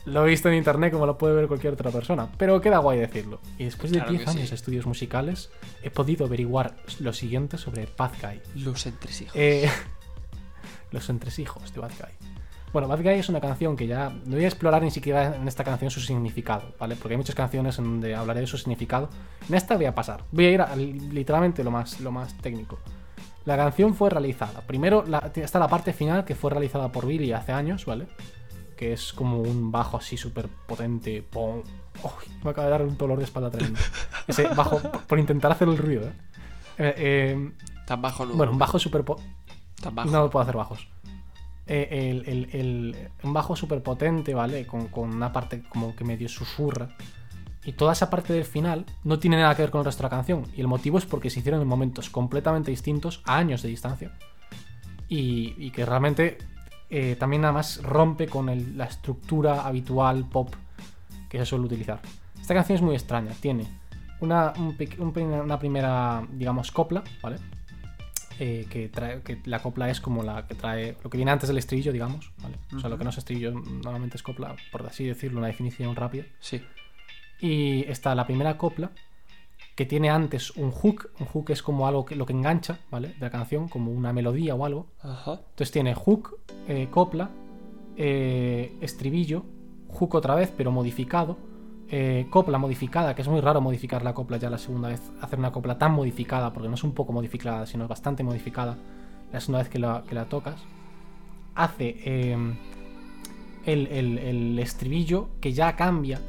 Speaker 2: Lo he visto en internet como lo puede ver cualquier otra persona, pero queda guay decirlo. Y después de
Speaker 1: Claro que
Speaker 2: 10 años
Speaker 1: sí.
Speaker 2: de estudios musicales, he podido averiguar lo siguiente sobre Bad Guy.
Speaker 1: Los entresijos.
Speaker 2: Eh, los entresijos de Bad Guy. Bueno, Bad Guy es una canción que ya no voy a explorar ni siquiera en esta canción su significado, ¿vale? Porque hay muchas canciones en donde hablaré de su significado. En esta voy a pasar. Voy a ir a literalmente lo más, lo más técnico. La canción fue realizada. Primero la- está la parte final que fue realizada por Billy hace años, ¿vale? Que es como un bajo así súper potente. ¡Pum! Uy, me acaba de dar un dolor de espalda tremendo. Ese bajo, por intentar hacer el ruido, ¿eh? Eh, eh,
Speaker 1: Tan bajo no.
Speaker 2: bueno, un bajo súper...
Speaker 1: Tan bajo.
Speaker 2: no puedo hacer bajos. Eh, el, el- el- un bajo súper potente, ¿vale? Con, con una parte como que medio susurra. Y toda esa parte del final no tiene nada que ver con el resto de la canción. Y el motivo es porque se hicieron en momentos completamente distintos, a años de distancia. Y, y que realmente eh, también nada más rompe con el- la estructura habitual pop que se suele utilizar. Esta canción es muy extraña. Tiene una, un un una primera, digamos, copla, ¿vale? eh, que, trae, que la copla es como la que trae lo que viene antes del estribillo, digamos, ¿vale? O sea, lo que no es estribillo normalmente es copla, por así decirlo, una definición rápida.
Speaker 1: Sí.
Speaker 2: Y está la primera copla, que tiene antes un hook, un hook es como algo que lo que engancha, ¿vale? De la canción, como una melodía o algo.
Speaker 1: Ajá.
Speaker 2: Entonces tiene hook, eh, copla, eh, estribillo, hook otra vez, pero modificado, eh, copla modificada, que es muy raro modificar la copla ya la segunda vez, hacer una copla tan modificada, porque no es un poco modificada, sino es bastante modificada la segunda vez que la, que la tocas. Hace el, el- el estribillo que ya cambia,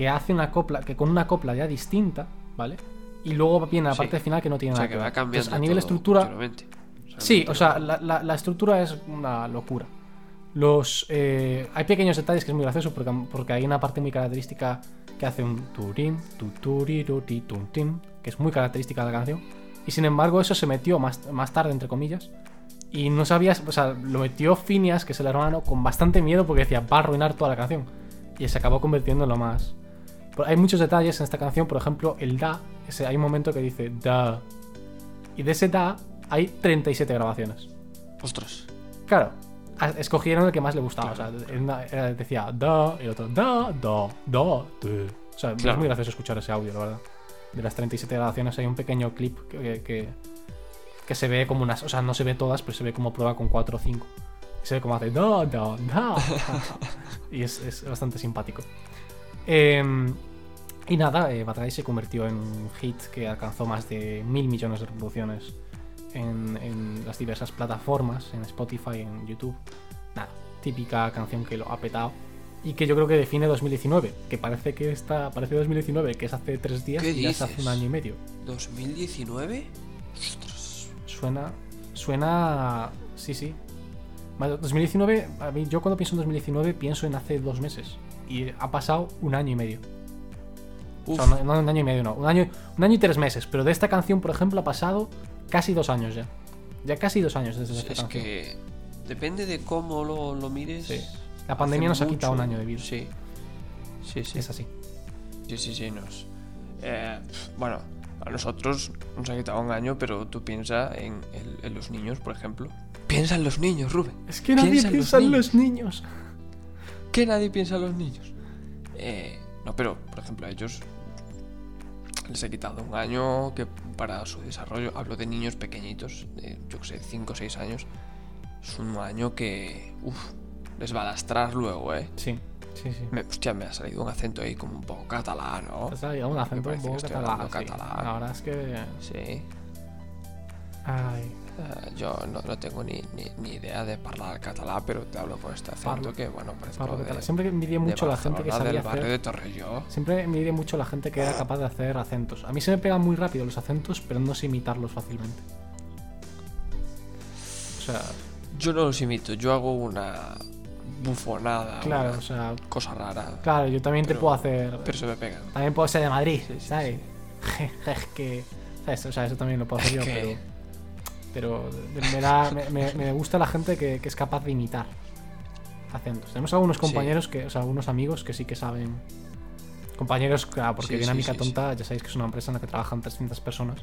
Speaker 2: que hace una copla, que con una copla ya distinta, ¿vale? Y luego viene la
Speaker 1: Sí.
Speaker 2: parte final que no tiene
Speaker 1: O sea,
Speaker 2: nada
Speaker 1: que
Speaker 2: que
Speaker 1: va
Speaker 2: ver.
Speaker 1: cambiando.
Speaker 2: Entonces, a nivel estructura. Sí, o sea, la, la- la estructura es una locura. Los, eh, hay pequeños detalles que es muy gracioso porque, porque hay una parte muy característica que hace un turín, tuntin, que es muy característica de la canción. Y sin embargo, eso se metió más, más tarde, entre comillas. Y no sabías, o sea, lo metió Phineas, que es el hermano, con bastante miedo porque decía, va a arruinar toda la canción. Y se acabó convirtiendo en lo más. Hay muchos detalles en esta canción, por ejemplo, el da, ese, hay un momento que dice da. Y de ese da hay 37 grabaciones.
Speaker 1: Ostras.
Speaker 2: Claro, escogieron el que más le gustaba. O sea, una- decía da, y el otro da, da, da. O sea, es muy gracioso escuchar ese audio, la verdad. De las 37 grabaciones hay un pequeño clip que, que, que se ve como unas. O sea, no se ve todas, pero se ve como prueba con 4 o 5. Se ve como hace da, da, da. y es, es bastante simpático. Em, y nada, eh, Bad se convirtió en un hit que alcanzó más de mil millones de reproducciones en, en las diversas plataformas, en Spotify, en YouTube. Nada, típica canción que lo ha petado y que yo creo que define 2019, que parece que está, parece 2019, que es hace tres días
Speaker 1: ¿Qué
Speaker 2: y ya es hace un año y medio.
Speaker 1: ¿2019? Ostras.
Speaker 2: Suena, suena, sí, sí. Vale, 2019, a mí, yo cuando pienso en 2019 pienso en hace dos meses y ha pasado un año y medio. O sea, un año y medio, no. Un año, un año y tres meses. Pero de esta canción, por ejemplo, ha pasado casi dos años ya. Ya casi dos años desde esta
Speaker 1: es
Speaker 2: canción.
Speaker 1: que depende de cómo lo, lo mires.
Speaker 2: Sí. La pandemia nos ha quitado un año de vida.
Speaker 1: Sí. Sí, sí.
Speaker 2: Es así.
Speaker 1: Sí, sí, sí. Nos... eh, bueno, a nosotros nos ha quitado un año, pero tú piensa en, en- en los niños, por ejemplo. Piensa en los niños, Rubén.
Speaker 2: Es que nadie
Speaker 1: Piensa en los
Speaker 2: en los niños.
Speaker 1: ¿Qué nadie piensa en los niños? Eh, no, pero, por ejemplo, a ellos les he quitado un año que para su desarrollo, hablo de niños pequeñitos, de, yo que sé, 5 o 6 años, es un año que, uff, les va a lastrar luego, ¿eh?
Speaker 2: Sí, sí, sí.
Speaker 1: Me, hostia, me ha salido un acento ahí como un poco catalán, ¿no?
Speaker 2: Te ha salido un acento un poco catalán. sí.
Speaker 1: catalán.
Speaker 2: La verdad es que.
Speaker 1: Sí.
Speaker 2: Ay,
Speaker 1: Eh, yo no, no tengo ni, ni, ni idea de hablar catalán, pero te hablo con este acento
Speaker 2: Parlo.
Speaker 1: que, bueno,
Speaker 2: parlo
Speaker 1: de,
Speaker 2: catalán. Siempre mucho la gente que sabía
Speaker 1: del barrio
Speaker 2: hacer.
Speaker 1: de Torrelló.
Speaker 2: Siempre envidié mucho la gente que era capaz de hacer acentos. A mí se me pegan muy rápido los acentos, pero no sé imitarlos fácilmente. O sea,
Speaker 1: Yo no los imito, yo hago una bufonada,
Speaker 2: claro,
Speaker 1: una
Speaker 2: o sea,
Speaker 1: cosa rara,
Speaker 2: claro, yo también te puedo hacer.
Speaker 1: pero se me pegan.
Speaker 2: También puedo ser de Madrid,
Speaker 1: Sí, sí,
Speaker 2: ¿sabes? es que. ¿sabes? O sea, eso también lo puedo hacer yo,
Speaker 1: que-
Speaker 2: pero. Pero me, da- me, me- gusta la gente que, que es capaz de imitar acentos. Tenemos algunos
Speaker 1: Sí.
Speaker 2: compañeros, que, o sea, algunos amigos que sí que saben. Compañeros, claro, porque
Speaker 1: Sí, sí,
Speaker 2: Dinámica
Speaker 1: sí,
Speaker 2: Tonta, ya sabéis que es una empresa en la que trabajan 300 personas.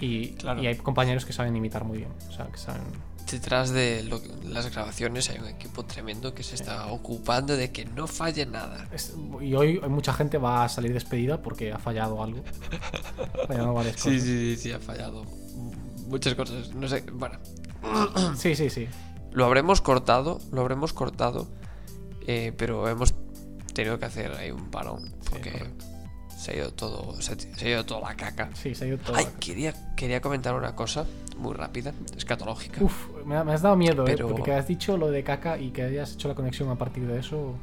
Speaker 2: Y,
Speaker 1: Claro.
Speaker 2: y hay compañeros que saben imitar muy bien. O sea, que saben.
Speaker 1: Detrás de lo- las grabaciones hay un equipo tremendo que se está ocupando de que no falle nada.
Speaker 2: es- y hoy mucha gente va a salir despedida porque ha fallado algo. Ha fallado varias
Speaker 1: Sí,
Speaker 2: cosas.
Speaker 1: sí, sí, sí, ha fallado muchas cosas. No sé, bueno,
Speaker 2: sí, sí, sí.
Speaker 1: lo habremos cortado, lo habremos cortado, eh, pero hemos tenido que hacer ahí un parón porque se ha ido todo, se, se ha ido toda la caca.
Speaker 2: Sí, se ha ido todo.
Speaker 1: Ay, quería, quería comentar una cosa muy rápida, escatológica.
Speaker 2: Uf, me, ha- me has dado miedo,
Speaker 1: Pero-
Speaker 2: ¿eh? Porque has dicho lo de caca y que hayas hecho la conexión a partir de eso.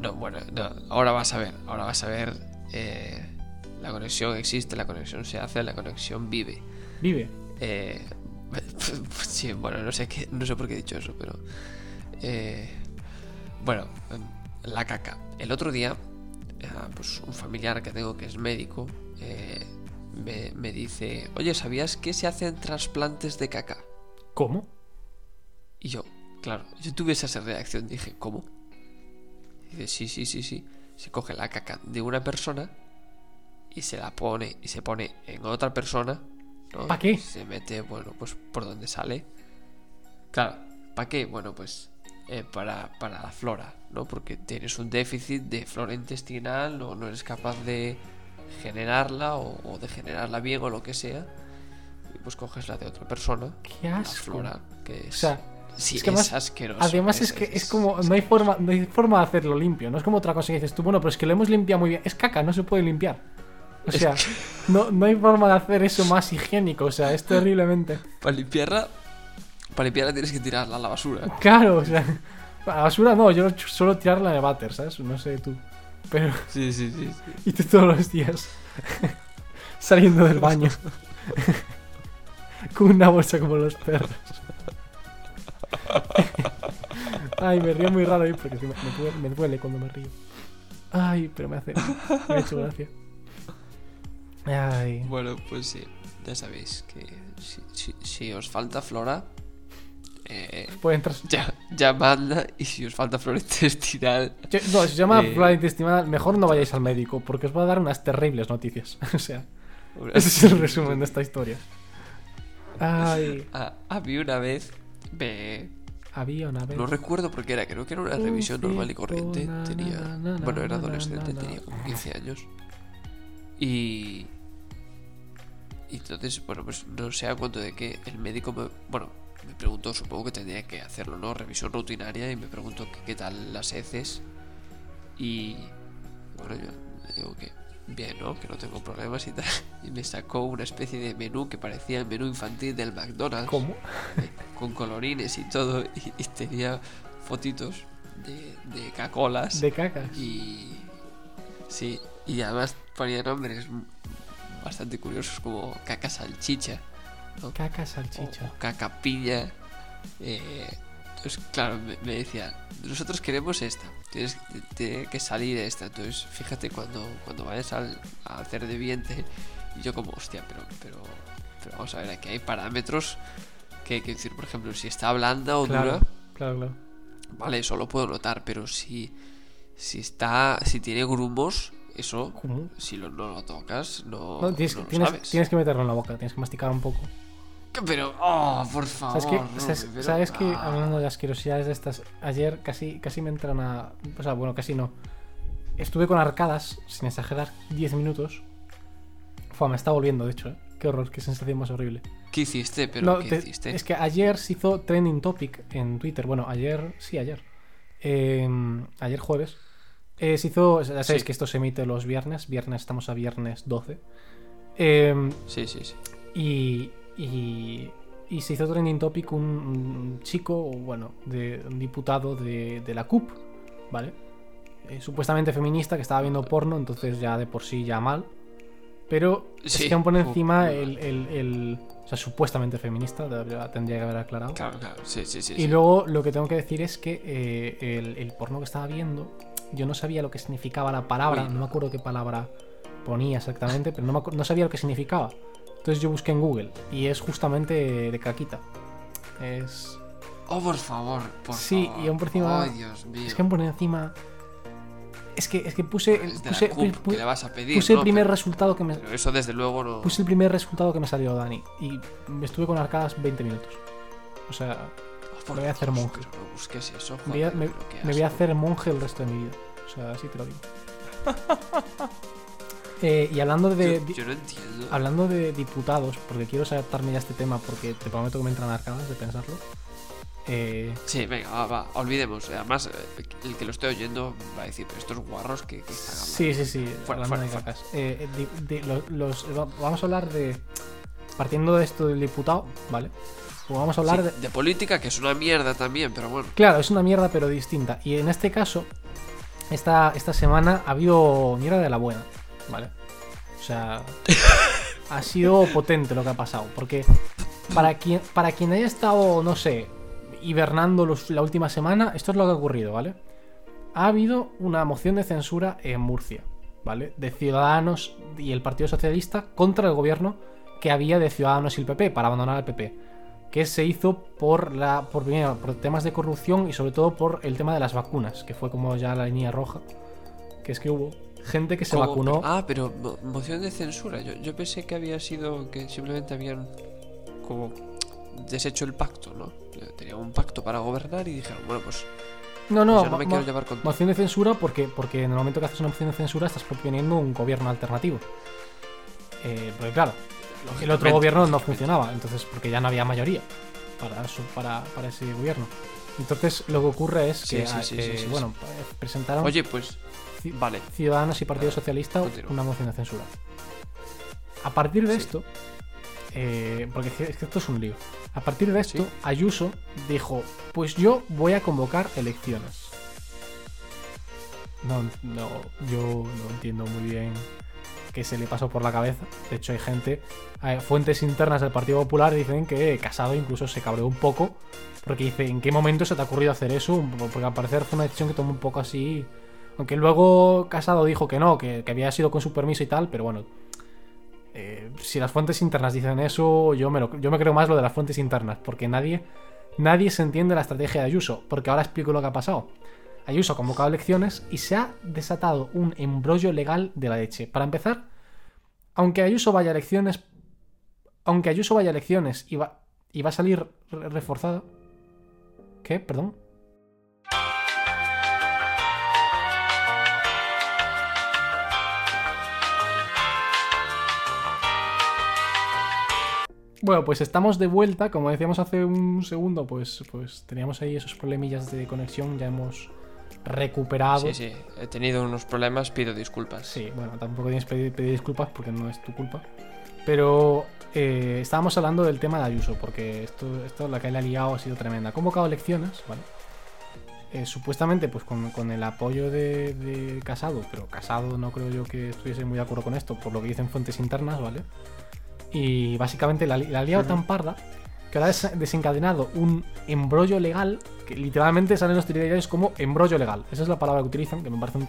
Speaker 1: No, bueno, no, ahora vas a ver, ahora vas a ver. eh, la conexión existe, la conexión se hace, la conexión vive.
Speaker 2: Vive.
Speaker 1: Eh, sí, bueno, no sé qué, no sé por qué he dicho eso, pero. eh, bueno, la caca. El otro día, eh, pues un familiar que tengo que es médico eh, me, me dice: Oye, ¿sabías que se hacen trasplantes de caca?
Speaker 2: ¿Cómo?
Speaker 1: Y yo, claro, yo tuve esa reacción, dije, ¿cómo? Y dice, sí, sí, sí, sí. Se coge la caca de una persona y se la pone y se pone en otra persona. ¿No?
Speaker 2: ¿Pa qué?
Speaker 1: Se mete, bueno, pues por donde sale. Claro, ¿para qué? Bueno, pues eh, para, para la flora, ¿no? Porque tienes un déficit de flora intestinal o no eres capaz de generarla o, o de generarla bien o lo que sea. Y pues coges la de otra persona.
Speaker 2: Qué
Speaker 1: La
Speaker 2: asco.
Speaker 1: flora, que es...
Speaker 2: O sea,
Speaker 1: Sí,
Speaker 2: es que
Speaker 1: es,
Speaker 2: además-
Speaker 1: asqueroso.
Speaker 2: además es, que es como. No hay, forma, no hay forma de hacerlo limpio. No es como otra cosa que dices tú, bueno, pero es que lo hemos limpiado muy bien. Es caca, no se puede limpiar. O sea, no, no hay forma de hacer eso más higiénico. O sea, es terriblemente.
Speaker 1: Para limpiarla, para limpiarla tienes que tirarla a la basura.
Speaker 2: Claro, o sea. A la basura no, yo suelo tirarla en el váter, ¿sabes? No sé tú. Pero.
Speaker 1: Sí, sí, sí.
Speaker 2: Y tú todos los días saliendo del baño con una bolsa como los perros. Ay, me río muy raro ahí porque me, me duele, me duele cuando me río. Ay, pero me hace. Me ha hecho gracia. Ay.
Speaker 1: Bueno, pues sí, ya sabéis que si, si- si os falta flora, eh, ya, llamadla y si os falta flora intestinal,
Speaker 2: Yo- No, si se llama
Speaker 1: Eh.
Speaker 2: flora intestinal, mejor no vayáis al médico porque os va a dar unas terribles noticias. O sea,
Speaker 1: una-
Speaker 2: ese es el resumen de esta historia. Ay,
Speaker 1: Ah, había una vez, me,
Speaker 2: había una vez.
Speaker 1: no recuerdo por qué era, creo que era una
Speaker 2: Un
Speaker 1: revisión normal y corriente, tenía, bueno, era adolescente, tenía como 15 años y... Y entonces, bueno, pues no sé a cuánto de que el médico me, bueno, me preguntó, supongo que tendría que hacerlo, ¿no? Revisión rutinaria y me preguntó que qué tal las heces y bueno, yo digo que bien, ¿no? Que no tengo problemas y tal. Y me sacó una especie de menú que parecía el menú infantil del McDonald's
Speaker 2: ¿Cómo?
Speaker 1: eh, con colorines y todo y, y tenía fotitos de, de cacolas
Speaker 2: De cacas.
Speaker 1: y sí, y además ponía nombres bastante curiosos como caca salchicha ¿no?
Speaker 2: Caca salchicha.
Speaker 1: o caca piña. Eh, entonces, claro, me, me decía, nosotros queremos esta, tienes que- tiene que salir esta. Entonces, fíjate cuando, cuando vayas al- a hacer de vientre, y yo como, hostia, pero, pero, pero vamos a ver, aquí hay parámetros que hay que decir, por ejemplo, si está blanda o
Speaker 2: Claro,
Speaker 1: dura,
Speaker 2: claro, claro.
Speaker 1: vale, eso lo puedo notar, pero si, si está, si tiene grumos, eso,
Speaker 2: ¿Cómo?
Speaker 1: si lo, no lo tocas, no,
Speaker 2: No, tienes,
Speaker 1: no lo
Speaker 2: tienes-
Speaker 1: sabes.
Speaker 2: tienes que meterlo en la boca, tienes que masticar un poco.
Speaker 1: Pero, oh, por favor.
Speaker 2: ¿Sabes qué?
Speaker 1: Rubi,
Speaker 2: ¿Sabes,
Speaker 1: pero-
Speaker 2: sabes que
Speaker 1: ah.
Speaker 2: hablando de asquerosidades de estas, ayer casi, casi me entran a. O sea, bueno, casi no. Estuve con arcadas, sin exagerar, 10 minutos. Fue, me está volviendo, de hecho, ¿eh? Qué horror, qué sensación más horrible.
Speaker 1: ¿Qué hiciste? ¿Pero
Speaker 2: No,
Speaker 1: qué
Speaker 2: te-
Speaker 1: hiciste?
Speaker 2: Es que ayer se hizo trending topic en Twitter. Bueno, ayer, sí, ayer. Eh, ayer jueves. Eh, se hizo, ya sabéis
Speaker 1: Sí.
Speaker 2: que esto se emite los viernes. Viernes, estamos a viernes 12. Eh,
Speaker 1: Sí, sí, sí.
Speaker 2: y, y, y se hizo trending topic un, un chico, bueno, de, un diputado de, de la CUP, ¿vale? Eh, supuestamente feminista que estaba viendo porno, entonces ya de por sí ya mal. Pero es
Speaker 1: Sí.
Speaker 2: que aún pone encima el, el- el- O sea, supuestamente feminista, tendría que haber aclarado.
Speaker 1: Claro, claro. Sí, sí, sí.
Speaker 2: Y
Speaker 1: sí.
Speaker 2: luego lo que tengo que decir es que eh, el, el porno que estaba viendo, yo no sabía lo que significaba la palabra,
Speaker 1: Uy.
Speaker 2: no me acuerdo qué palabra ponía exactamente, pero no, me no sabía lo que significaba. Entonces yo busqué en Google y es justamente de caquita. Es.
Speaker 1: Oh, por favor, por
Speaker 2: Sí,
Speaker 1: favor.
Speaker 2: y aún por encima-
Speaker 1: Oh, Dios mío.
Speaker 2: Es que por encima. Es que, es que puse.
Speaker 1: Es
Speaker 2: puse,
Speaker 1: la CUP,
Speaker 2: pu-
Speaker 1: que le vas a pedir,
Speaker 2: puse el
Speaker 1: ¿no?
Speaker 2: primer
Speaker 1: Pero-
Speaker 2: resultado que me.
Speaker 1: Eso desde luego no...
Speaker 2: Puse el primer resultado que me salió Dani. Y me estuve con arcadas 20 minutos. O sea,
Speaker 1: por
Speaker 2: me voy a hacer monje.
Speaker 1: Busques eso,
Speaker 2: me voy, a,
Speaker 1: joder,
Speaker 2: me-
Speaker 1: pero qué
Speaker 2: me voy a
Speaker 1: asco.
Speaker 2: hacer monje el resto de mi vida. O sea, así te lo digo. Eh, y hablando de,
Speaker 1: Yo, no entiendo.
Speaker 2: hablando de diputados, porque quiero saltarme ya este tema porque te prometo que me entran arcadas de pensarlo. Eh,
Speaker 1: Sí, venga, va, va, olvidemos. Además, eh, el que lo esté oyendo va a decir, pero estos guarros que, que están hablando.
Speaker 2: sí, sí, sí,
Speaker 1: Fuera,
Speaker 2: hablando
Speaker 1: fuera,
Speaker 2: de
Speaker 1: fuera.
Speaker 2: cacas. Eh, di- di- lo- los- va- vamos a hablar de. Partiendo de esto del diputado, ¿vale? Pues vamos a hablar
Speaker 1: Sí,
Speaker 2: de.
Speaker 1: de política, que es una mierda también, pero bueno.
Speaker 2: Claro, es una mierda, pero distinta. Y en este caso, esta, esta semana ha habido mierda de la buena, ¿vale? O sea, ha sido potente lo que ha pasado. Porque para quien, para quien haya estado, no sé, hibernando los- la última semana, esto es lo que ha ocurrido, ¿vale? Ha habido una moción de censura en Murcia, ¿vale? De Ciudadanos y el Partido Socialista contra el gobierno que había de Ciudadanos y el PP, para abandonar al PP que se hizo por la por primero por temas de corrupción y sobre todo por el tema de las vacunas, que fue como ya la línea roja, que es que hubo gente que se
Speaker 1: ¿Cómo?
Speaker 2: vacunó.
Speaker 1: Ah, pero mo- moción de censura. Yo, yo pensé que había sido que simplemente habían como deshecho el pacto, ¿no? Tenían un pacto para gobernar y dijeron, bueno, pues,
Speaker 2: no,
Speaker 1: pues
Speaker 2: no,
Speaker 1: yo no me quiero llevar con
Speaker 2: moción de censura porque porque en el momento que haces una moción de censura estás proponiendo un gobierno alternativo. Eh, porque claro, el otro gobierno no funcionaba, entonces porque ya no había mayoría para eso, para, para ese gobierno. Entonces lo que ocurre es que,
Speaker 1: sí,
Speaker 2: ah,
Speaker 1: sí,
Speaker 2: eh, bueno, eh, presentaron
Speaker 1: Oye, pues, vale.
Speaker 2: Ciudadanos y Partido Socialista
Speaker 1: continúa.
Speaker 2: una moción de censura. A partir de esto, eh, porque es que- es que esto es un lío. A partir de esto. Ayuso dijo: Pues yo voy a convocar elecciones. No, no, yo no entiendo muy bien que se le pasó por la cabeza. De hecho, hay gente, fuentes internas del Partido Popular dicen que Casado incluso se cabreó un poco porque dice, ¿en qué momento se te ha ocurrido hacer eso? Porque al parecer fue una decisión que tomó un poco así. Aunque luego Casado dijo que no, que, que había sido con su permiso y tal, pero bueno. eh, si las fuentes internas dicen eso, yo me, lo- yo me creo más lo de las fuentes internas, porque nadie, nadie se entiende la estrategia de Ayuso. Porque ahora explico lo que ha pasado. Ayuso ha convocado elecciones y se ha desatado un embrollo legal de la leche. Para empezar, aunque Ayuso vaya a elecciones, aunque Ayuso vaya a elecciones y va, a salir re- reforzada. ¿Qué? Perdón. Bueno, pues estamos de vuelta, como decíamos hace un segundo, pues, pues teníamos ahí esos problemillas de conexión, ya hemos recuperado.
Speaker 1: Sí, sí, he tenido unos problemas, pido disculpas.
Speaker 2: Sí, bueno, tampoco tienes que pedir, pedir disculpas porque no es tu culpa. Pero eh, estábamos hablando del tema de Ayuso, porque esto, esto la que le ha liado ha sido tremenda. Ha convocado elecciones, ¿vale? Eh, supuestamente, pues con, con el apoyo de, de Casado, pero Casado no creo yo que estuviese muy de acuerdo con esto, por lo que dicen fuentes internas, ¿vale? Y básicamente la ha liado tan parda que ahora ha des- desencadenado un embrollo legal que literalmente salen los telediarios como embrollo legal. Esa es la palabra que utilizan, que me parece un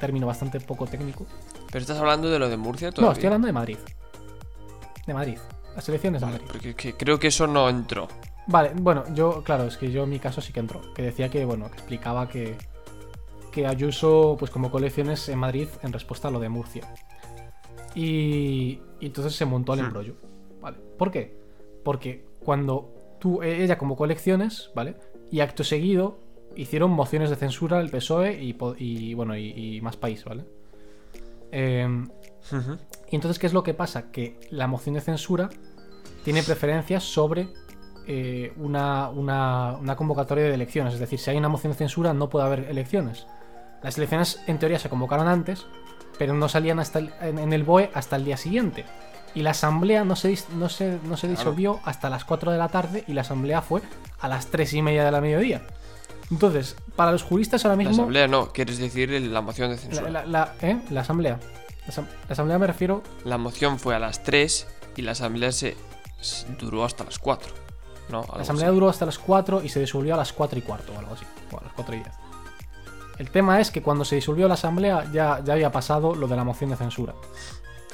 Speaker 2: término bastante poco técnico.
Speaker 1: Pero estás hablando de lo de Murcia
Speaker 2: No,
Speaker 1: todavía.
Speaker 2: estoy hablando de Madrid. De Madrid. Las elecciones de
Speaker 1: Vale,
Speaker 2: Madrid.
Speaker 1: porque que- creo que eso no entró.
Speaker 2: Vale, bueno, yo, claro, es que yo en mi caso sí que entró. Que decía que, bueno, que explicaba que, que Ayuso, pues como elecciones en Madrid en respuesta a lo de Murcia. Y, y entonces se montó el
Speaker 1: Hmm.
Speaker 2: embrollo. ¿Vale? ¿Por qué? Porque cuando tú, e- ella convocó elecciones, ¿vale? Y acto seguido hicieron mociones de censura el PSOE y, y, bueno, y, y más país, ¿vale? Em, y entonces, ¿qué es lo que pasa? Que la moción de censura tiene preferencias sobre eh, una, una- una convocatoria de elecciones. Es decir, si hay una moción de censura, no puede haber elecciones. Las elecciones, en teoría, se convocaron antes, pero no salían hasta el- en, en el BOE hasta el día siguiente. Y la asamblea no se, dis- no se, no se
Speaker 1: Claro.
Speaker 2: disolvió hasta las 4 de la tarde y la asamblea fue a las 3 y media de la mediodía. Entonces, para los juristas ahora
Speaker 1: La
Speaker 2: mismo...
Speaker 1: asamblea no, quieres decir la moción de
Speaker 2: La,
Speaker 1: censura.
Speaker 2: la- la- ¿eh? La asamblea. La, asam- la asamblea me refiero
Speaker 1: La moción fue a las 3 y la asamblea se, se duró hasta las 4. ¿no?
Speaker 2: La asamblea
Speaker 1: así.
Speaker 2: duró hasta las 4 y se disolvió a las 4 y cuarto o algo así. O a las 4 y 10. El tema es que cuando se disolvió la asamblea ya, ya había pasado lo de la moción de censura.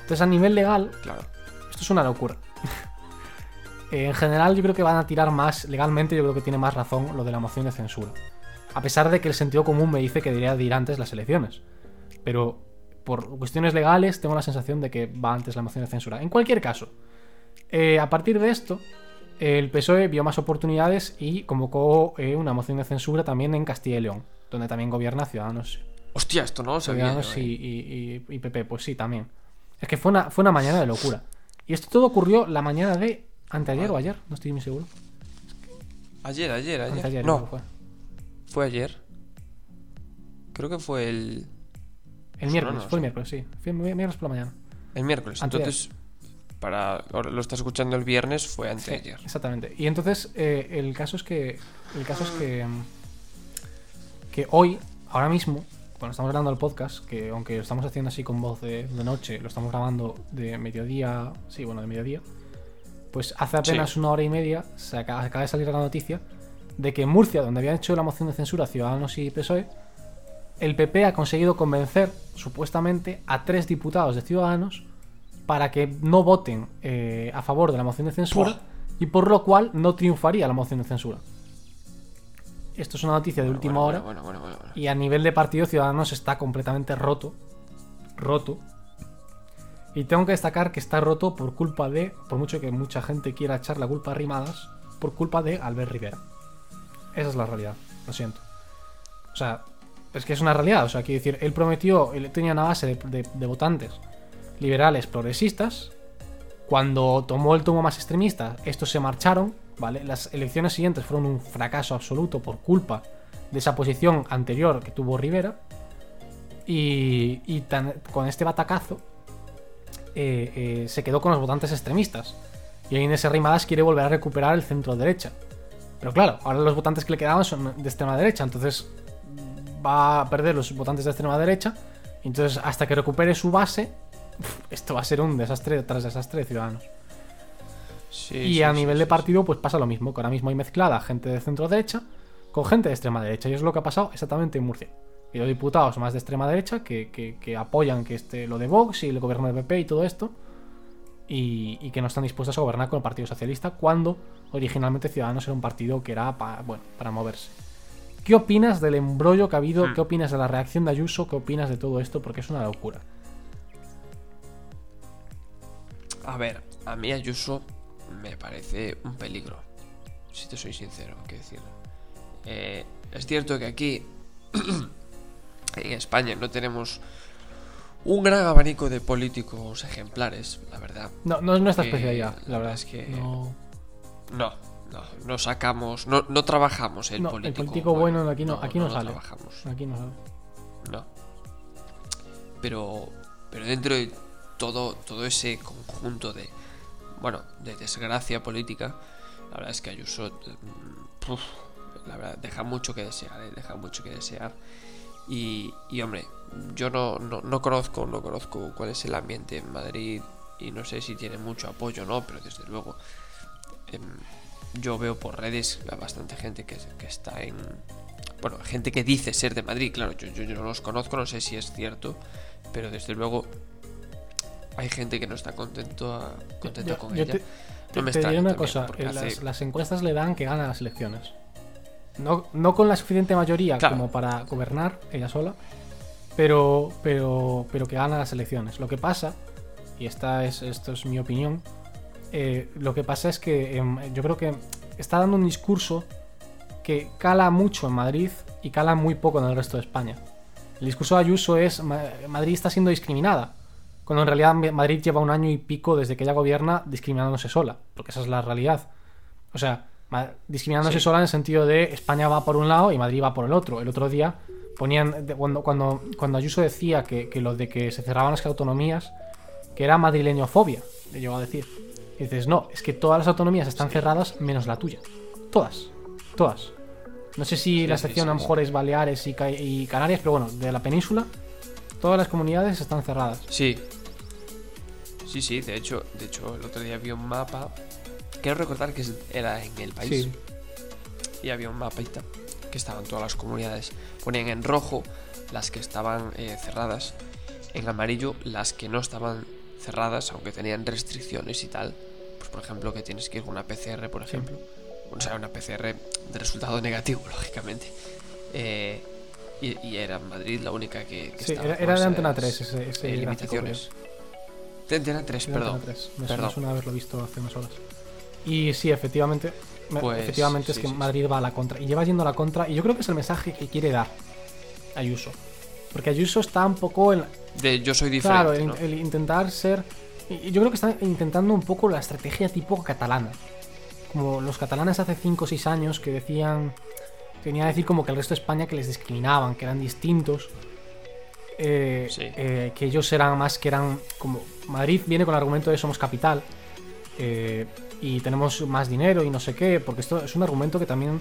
Speaker 2: Entonces a nivel legal,
Speaker 1: Claro.
Speaker 2: esto es una locura. Eh, en general yo creo que van a tirar más, legalmente yo creo que tiene más razón lo de la moción de censura. A pesar de que el sentido común me dice que debería de ir antes las elecciones. Pero por cuestiones legales tengo la sensación de que va antes la moción de censura. En cualquier caso, eh, a partir de esto, el PSOE vio más oportunidades y convocó eh, una moción de censura también en Castilla y León, donde también gobierna Ciudadanos,
Speaker 1: Hostia, esto no lo sabía.
Speaker 2: Ciudadanos
Speaker 1: yo,
Speaker 2: y, y- y- y PP. Pues sí, también. Es que fue una, fue una mañana de locura. Y esto todo ocurrió la mañana de anteayer o ayer, no estoy muy seguro.
Speaker 1: Ayer, ayer, ayer.
Speaker 2: Anteayer
Speaker 1: no,
Speaker 2: fue.
Speaker 1: fue ayer. Creo que fue el,
Speaker 2: El miércoles,
Speaker 1: no,
Speaker 2: fue el miércoles, sí. Fue el miércoles por la mañana.
Speaker 1: el miércoles.
Speaker 2: Anteayer.
Speaker 1: Entonces, para lo estás escuchando el viernes, fue
Speaker 2: Sí,
Speaker 1: anteayer.
Speaker 2: exactamente. Y entonces eh, el caso es que el caso es que mm, que hoy, ahora mismo, cuando estamos grabando el podcast, que aunque lo estamos haciendo así con voz de, de noche, lo estamos grabando de mediodía, sí, bueno, de mediodía, pues hace apenas
Speaker 1: Sí.
Speaker 2: una hora y media se acaba, acaba de salir la noticia de que en Murcia, donde habían hecho la moción de censura Ciudadanos y PSOE, el PP ha conseguido convencer, supuestamente, a tres diputados de Ciudadanos para que no voten eh, a favor de la moción de censura y por lo cual no triunfaría la moción de censura. Esto es una noticia de
Speaker 1: Bueno,
Speaker 2: última
Speaker 1: bueno,
Speaker 2: hora
Speaker 1: Bueno,
Speaker 2: y a nivel de partido Ciudadanos está completamente roto. Roto. Y tengo que destacar que está roto por culpa de, por mucho que mucha gente quiera echar la culpa a Rimadas, por culpa de Albert Rivera. Esa es la realidad, lo siento. O sea, es que es una realidad. O sea, quiero decir, él prometió, él tenía una base de, de- de votantes liberales progresistas. Cuando tomó el tomo más extremista, estos se marcharon, Las elecciones siguientes fueron un fracaso absoluto por culpa de esa posición anterior que tuvo Rivera. Y, y con este batacazo eh, eh, se quedó con los votantes extremistas. Y ahí Inés Arrimadas quiere volver a recuperar el centro derecha. Pero claro, ahora los votantes que le quedaban son de extrema derecha, entonces va a perder los votantes de extrema derecha. y Entonces, hasta que recupere su base, esto va a ser un desastre tras desastre de Ciudadanos.
Speaker 1: Sí,
Speaker 2: y
Speaker 1: sí,
Speaker 2: a nivel
Speaker 1: sí,
Speaker 2: de partido, pues pasa lo mismo, que ahora mismo hay mezclada gente de centro derecha con gente de extrema derecha. Y es lo que ha pasado exactamente en Murcia. Y los diputados más de extrema derecha que, que- que apoyan que este, lo de Vox y el gobierno del PP y todo esto. Y, y que no están dispuestos a gobernar con el Partido Socialista cuando originalmente Ciudadanos era un partido que era pa- bueno, para moverse. ¿Qué opinas del embrollo que ha habido?
Speaker 1: Hmm.
Speaker 2: ¿Qué opinas de la reacción de Ayuso? ¿Qué opinas de todo esto? Porque es una locura.
Speaker 1: A ver, a mí Ayuso me parece un peligro. Si te soy sincero, hay que decirlo. Eh, es cierto que aquí, en España, no tenemos un gran abanico de políticos ejemplares, la verdad.
Speaker 2: No, no es nuestra
Speaker 1: Que
Speaker 2: especialidad,
Speaker 1: la
Speaker 2: verdad.
Speaker 1: es que-
Speaker 2: No.
Speaker 1: No, no, no sacamos, no, no trabajamos el
Speaker 2: No, el
Speaker 1: político.
Speaker 2: político bueno aquí no- aquí no sale.
Speaker 1: trabajamos.
Speaker 2: Aquí no sabe.
Speaker 1: No. Pero, pero dentro de todo, todo ese conjunto de, bueno, de desgracia política, la verdad es que Ayuso, mm, la verdad, deja mucho que desear, ¿eh? deja mucho que desear. Y, y, hombre, yo no, no, no conozco, no conozco cuál es el ambiente en Madrid y no sé si tiene mucho apoyo o no, pero desde luego em, yo veo por redes a bastante gente que, que está en... Bueno, gente que dice ser de Madrid, claro, yo, yo, yo no los conozco, no sé si es cierto, pero desde luego hay gente que no está contento a-
Speaker 2: Yo-
Speaker 1: con
Speaker 2: yo
Speaker 1: ella.
Speaker 2: te,
Speaker 1: no
Speaker 2: te-
Speaker 1: me
Speaker 2: te diré una cosa, eh,
Speaker 1: hace-
Speaker 2: las, encuestas le dan que gana las elecciones. No, no con la suficiente mayoría
Speaker 1: Claro.
Speaker 2: como para gobernar ella sola, pero, pero, pero que gana las elecciones. Lo que pasa, y esta es, esto es mi opinión, eh, lo que pasa es que em, yo creo que está dando un discurso que cala mucho en Madrid y cala muy poco en el resto de España. El discurso de Ayuso es Ma- Madrid está siendo discriminada, cuando en realidad Ma- Madrid lleva un año y pico desde que ella gobierna discriminándose sola, porque esa es la realidad. O sea, discriminándose
Speaker 1: Sí.
Speaker 2: sola en el sentido de España va por un lado y Madrid va por el otro. El otro día ponían, cuando, cuando, cuando Ayuso decía que, que lo de que se cerraban las autonomías, que era madrileñofobia, le llegó a decir. Y dices, no, es que todas las autonomías están cerradas menos la tuya. Todas, todas. No sé si
Speaker 1: Sí,
Speaker 2: la
Speaker 1: sí,
Speaker 2: excepción
Speaker 1: sí,
Speaker 2: a lo
Speaker 1: sí.
Speaker 2: mejor es Baleares y, y Canarias, pero bueno, de la península, todas las comunidades están cerradas.
Speaker 1: Sí. Sí, sí, de hecho, de hecho, el otro día vi un mapa. Quiero recordar que era en el país.
Speaker 2: Sí.
Speaker 1: Y había un mapita que estaban todas las comunidades. Ponían en rojo las que estaban eh, cerradas. En amarillo las que no estaban cerradas, aunque tenían restricciones y tal. Pues por ejemplo que tienes que ir con una PCR, por ejemplo. O sea, una PCR de resultado negativo, lógicamente. Eh, y, y era Madrid la única que, que
Speaker 2: Sí,
Speaker 1: estaba
Speaker 2: era, era de Antena 3 ese, ese
Speaker 1: eh, limitaciones. De Antena 3,
Speaker 2: creo. Era
Speaker 1: perdón.
Speaker 2: Antena 3. Me,
Speaker 1: perdón.
Speaker 2: me suena haberlo visto hace unas horas. Y sí, efectivamente, me-
Speaker 1: Pues,
Speaker 2: efectivamente es que
Speaker 1: sí.
Speaker 2: Madrid va a la contra. Y lleva yendo a la contra. Y yo creo que es el mensaje que quiere dar Ayuso. Porque Ayuso está un poco en,
Speaker 1: De yo soy diferente.
Speaker 2: Claro, el,
Speaker 1: ¿no?
Speaker 2: el intentar ser. Yo creo que están intentando un poco la estrategia tipo catalana. Como los catalanes hace 5 o 6 años que decían. Venía a decir como que el resto de España que les discriminaban, que eran distintos. eh,
Speaker 1: Sí.
Speaker 2: eh, que ellos eran más que eran. Como. Madrid viene con el argumento de somos capital. eh, y tenemos más dinero y no sé qué. Porque esto es un argumento que también.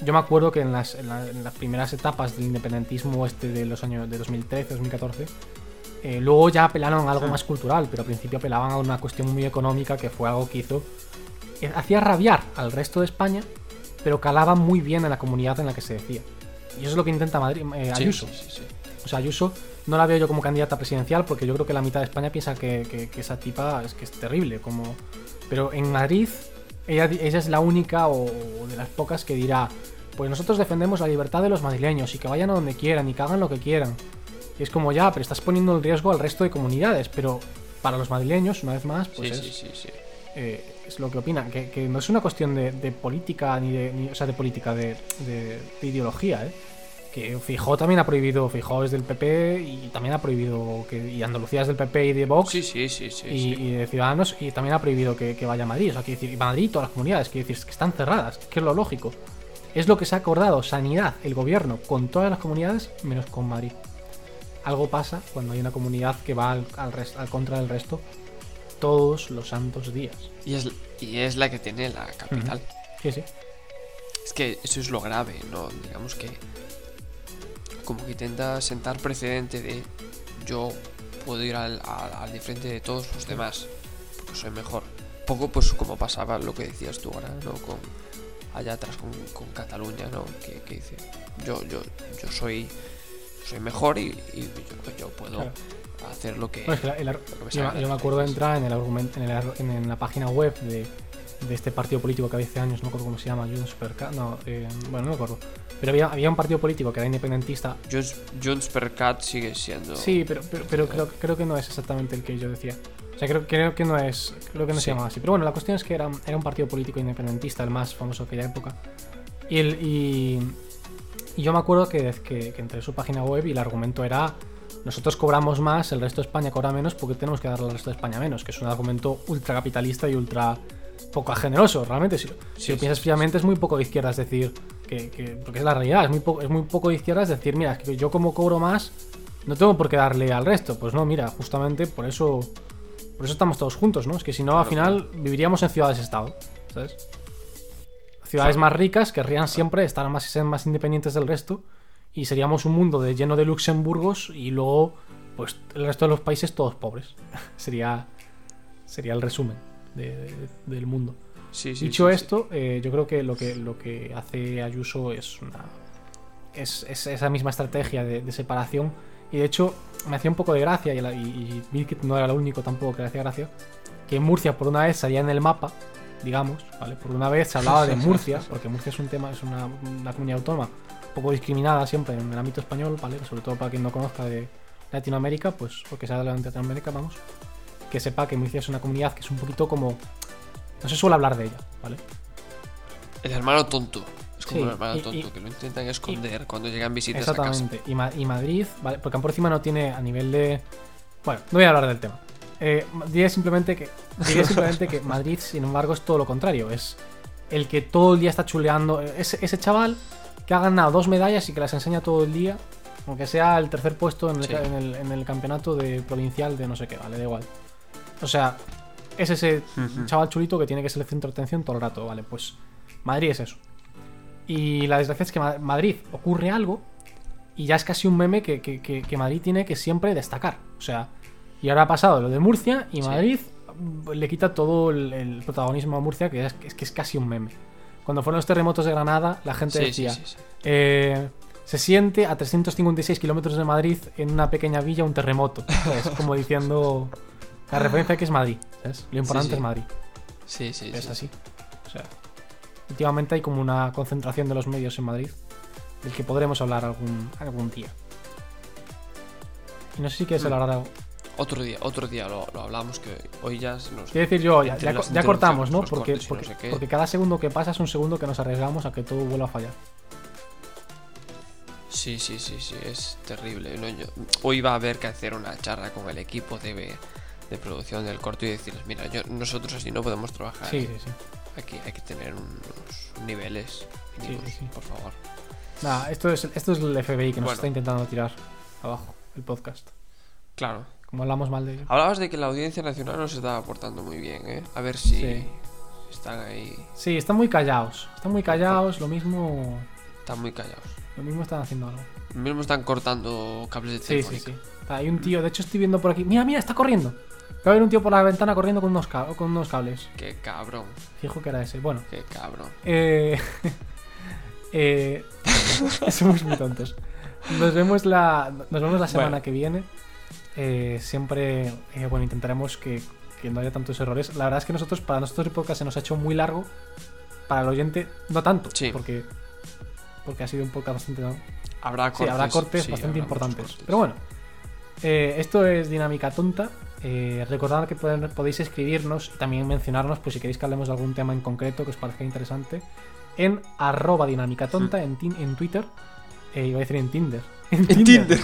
Speaker 2: Yo me acuerdo que en las, en la- en las primeras etapas del independentismo este de los años de 2013, 2014, eh, luego ya apelaron a algo
Speaker 1: Sí.
Speaker 2: más cultural, pero al principio apelaban a una cuestión muy económica que fue algo que hizo. hacía rabiar al resto de España, pero calaba muy bien en la comunidad en la que se decía. Y eso es lo que intenta Madrid, eh, Ayuso.
Speaker 1: sí, sí, sí.
Speaker 2: O sea, Ayuso no la veo yo como candidata presidencial porque yo creo que la mitad de España piensa que, que- que esa tipa es que es terrible. Como... Pero en Madrid, ella, ella es la única o, o de las pocas que dirá: Pues nosotros defendemos la libertad de los madrileños y que vayan a donde quieran y que hagan lo que quieran. Y es como ya, pero estás poniendo en riesgo al resto de comunidades. Pero para los madrileños, una vez más, pues es,
Speaker 1: sí, sí, sí.
Speaker 2: eh, es lo que opinan. Que, que no es una cuestión de, de política, ni de. ni- o sea, de política, de, de- de ideología, ¿eh? Que Fijó también ha prohibido, Fijó es del PP y también ha prohibido que. Y Andalucía es del PP y de Vox.
Speaker 1: Sí, sí, sí, sí,
Speaker 2: y,
Speaker 1: sí.
Speaker 2: y de Ciudadanos, y también ha prohibido que, que vaya a Madrid. O sea, quiere decir, y Madrid y todas las comunidades, quiere decir, que están cerradas, que es lo lógico. Es lo que se ha acordado Sanidad, el gobierno, con todas las comunidades, menos con Madrid. Algo pasa cuando hay una comunidad que va al, al contra del resto todos los santos días.
Speaker 1: Y es, y es la que tiene la capital.
Speaker 2: Sí, sí.
Speaker 1: Es que eso es lo grave, ¿no? Digamos que como que intenta sentar precedente de yo puedo ir al, al, al de frente de todos los demás, porque soy mejor. Poco pues como pasaba lo que decías tú ahora, ¿no? Con, allá atrás con, con Cataluña, ¿no? Que, que dice, yo, yo, yo soy, soy mejor y, y yo, yo puedo
Speaker 2: Claro.
Speaker 1: Hacer lo que...
Speaker 2: Es que la- el
Speaker 1: lo que
Speaker 2: yo, yo me acuerdo de entrar en el argumento, en, el en- en la página web de, de este partido político que había hace años, no me acuerdo cómo se llama, Junts per Ca- no, eh, bueno, no me acuerdo. Pero había, había un partido político que era independentista.
Speaker 1: Junts, Junts per Cat sigue siendo...
Speaker 2: Sí, pero, pero, pero creo, creo que no es exactamente el que yo decía. O sea, creo, creo que no es, creo que no
Speaker 1: Sí.
Speaker 2: se llamaba así. Pero bueno, la cuestión es que era, era un partido político independentista, el más famoso de aquella época. Y, el, y, y yo me acuerdo que, que, que entré en su página web y el argumento era nosotros cobramos más, el resto de España cobra menos porque tenemos que darle al resto de España menos, que es un argumento ultra capitalista y ultra poco generoso, realmente. Si, si
Speaker 1: Sí,
Speaker 2: lo
Speaker 1: sí,
Speaker 2: piensas
Speaker 1: sí,
Speaker 2: fríamente es muy poco de izquierda, es decir, que, que- porque es la realidad, es muy, poco, es muy poco de izquierda, es decir, mira, es que yo como cobro más, no tengo por qué darle al resto. Pues no, mira, justamente por eso, por eso estamos todos juntos, ¿no? Es que si no, al
Speaker 1: Claro,
Speaker 2: final viviríamos en ciudades-estado, ¿sabes? Ciudades más ricas querrían siempre estar más, ser más independientes del resto y seríamos un mundo de, lleno de Luxemburgos y luego, pues, el resto de los países todos pobres. sería, sería el resumen de- de- del mundo.
Speaker 1: Sí, sí,
Speaker 2: Dicho
Speaker 1: sí,
Speaker 2: esto, eh, yo creo que lo que lo que hace Ayuso es una es, es esa misma estrategia de, de separación y de hecho me hacía un poco de gracia y, la- y, que no era lo único tampoco que le hacía gracia que Murcia por una vez salía en el mapa digamos vale por una vez se hablaba de Murcia porque Murcia es un tema es una, una comunidad autónoma poco discriminada siempre en el ámbito español vale sobre todo para quien no conozca de Latinoamérica pues porque sea de Latinoamérica vamos que sepa que Murcia es una comunidad que es un poquito como no se suele hablar de ella vale
Speaker 1: El hermano tonto. Es como
Speaker 2: Sí,
Speaker 1: el hermano
Speaker 2: y-
Speaker 1: tonto,
Speaker 2: y-
Speaker 1: que lo intentan esconder cuando llegan visitas a casa.
Speaker 2: Exactamente. Y, Ma- y Madrid, ¿vale? Porque por encima no tiene a nivel de. Bueno, no voy a hablar del tema. Eh, diré simplemente que. Diré simplemente que Madrid, sin embargo, es todo lo contrario. Es el que todo el día está chuleando. Ese, ese chaval que ha ganado dos medallas y que las enseña todo el día. Aunque sea el tercer puesto en el,
Speaker 1: Sí.
Speaker 2: en el- en el campeonato de provincial de no sé qué, vale, da igual. O sea, es ese chaval chulito que tiene que ser el centro de atención todo el rato, ¿vale? Pues Madrid es eso. Y la desgracia es que Ma- Madrid ocurre algo y ya es casi un meme que, que- que- que Madrid tiene que siempre destacar. O sea, y ahora ha pasado lo de Murcia y. Madrid le quita todo el, el protagonismo a Murcia, que es, es que es casi un meme. Cuando fueron los terremotos de Granada, la gente
Speaker 1: Sí,
Speaker 2: decía,
Speaker 1: sí, sí,
Speaker 2: eh, se siente a 356 kilómetros de Madrid en una pequeña villa un terremoto. Es como diciendo la referencia que es Madrid. ¿sabes? Lo importante es Madrid.
Speaker 1: Sí, sí,
Speaker 2: Es
Speaker 1: sí.
Speaker 2: así. O sea, últimamente hay como una concentración de los medios en Madrid del que podremos hablar algún, algún día. Y no sé si quieres
Speaker 1: Mm.
Speaker 2: hablar de algo.
Speaker 1: Otro día, otro día lo, lo hablamos que hoy ya nos...
Speaker 2: Quiero decir yo, ya, ya, cortamos, ¿no? Porque,
Speaker 1: no
Speaker 2: porque,
Speaker 1: sé
Speaker 2: porque cada segundo que pasa es un segundo que nos arriesgamos a que todo vuelva a fallar.
Speaker 1: Sí, sí, sí, sí, es terrible. ¿no? Yo- hoy va a haber que hacer una charla con el equipo de, de producción del corto y decirles, mira, yo, nosotros así no podemos trabajar.
Speaker 2: Sí,
Speaker 1: ¿eh?
Speaker 2: sí, sí.
Speaker 1: Aquí hay que tener unos niveles mínimos,
Speaker 2: sí, sí.
Speaker 1: por favor.
Speaker 2: Nada, esto es, esto es el FBI que nos
Speaker 1: Bueno.
Speaker 2: está intentando tirar abajo, el podcast.
Speaker 1: Claro.
Speaker 2: Como hablamos mal de ello.
Speaker 1: Hablabas de que la audiencia nacional nos estaba portando muy bien, ¿eh? A ver si
Speaker 2: Sí.
Speaker 1: están ahí,
Speaker 2: Sí, están muy callados. Están muy callados, lo mismo.
Speaker 1: están muy callados.
Speaker 2: Lo mismo están haciendo algo.
Speaker 1: Mismo están cortando cables de
Speaker 2: Sí,
Speaker 1: teléfono.
Speaker 2: sí, sí. Hay un tío, de hecho estoy viendo por aquí. Mira, mira, está corriendo. Va a haber un tío por la ventana corriendo con unos, con unos cables.
Speaker 1: Qué cabrón,
Speaker 2: Fijo que era ese. Bueno,
Speaker 1: qué cabrón.
Speaker 2: eh, eh, somos muy tontos. Nos vemos la, nos vemos la semana
Speaker 1: Bueno.
Speaker 2: que viene. Eh, siempre, eh, bueno, intentaremos que, que no haya tantos errores. La verdad es que nosotros, para nosotros el podcast se nos ha hecho muy largo. Para el oyente, no tanto.
Speaker 1: Sí.
Speaker 2: Porque, porque ha sido un podcast bastante.
Speaker 1: Habrá
Speaker 2: Sí,
Speaker 1: cortes.
Speaker 2: habrá cortes
Speaker 1: sí,
Speaker 2: bastante
Speaker 1: habrá
Speaker 2: importantes.
Speaker 1: cortes.
Speaker 2: Pero bueno, eh, esto es Dinámica Tonta. Recordad que pueden- podéis escribirnos y también mencionarnos, pues si queréis que hablemos de algún tema en concreto que os parezca interesante, en arroba Dinámica Tonta en, Twitter. Iba a decir en Tinder. En
Speaker 1: En
Speaker 2: Tinder.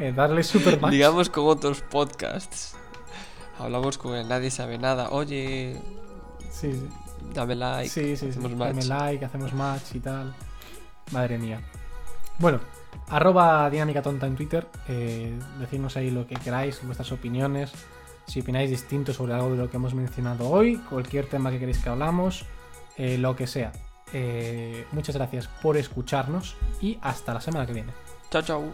Speaker 2: Eh, darle super match.
Speaker 1: Digamos con otros podcasts. Hablamos con el Nadie Sabe Nada. Oye,
Speaker 2: Sí, sí.
Speaker 1: dame like.
Speaker 2: sí, sí, sí.
Speaker 1: hacemos
Speaker 2: Dame
Speaker 1: match.
Speaker 2: like, hacemos match y tal. Madre mía. Bueno, arroba dinámica tonta en Twitter. Eh, decidnos ahí lo que queráis, vuestras opiniones. Si opináis distinto sobre algo de lo que hemos mencionado hoy, cualquier tema que queréis que hablamos, eh, lo que sea. Eh, muchas gracias por escucharnos y hasta la semana que viene.
Speaker 1: Ciao,
Speaker 2: ciao.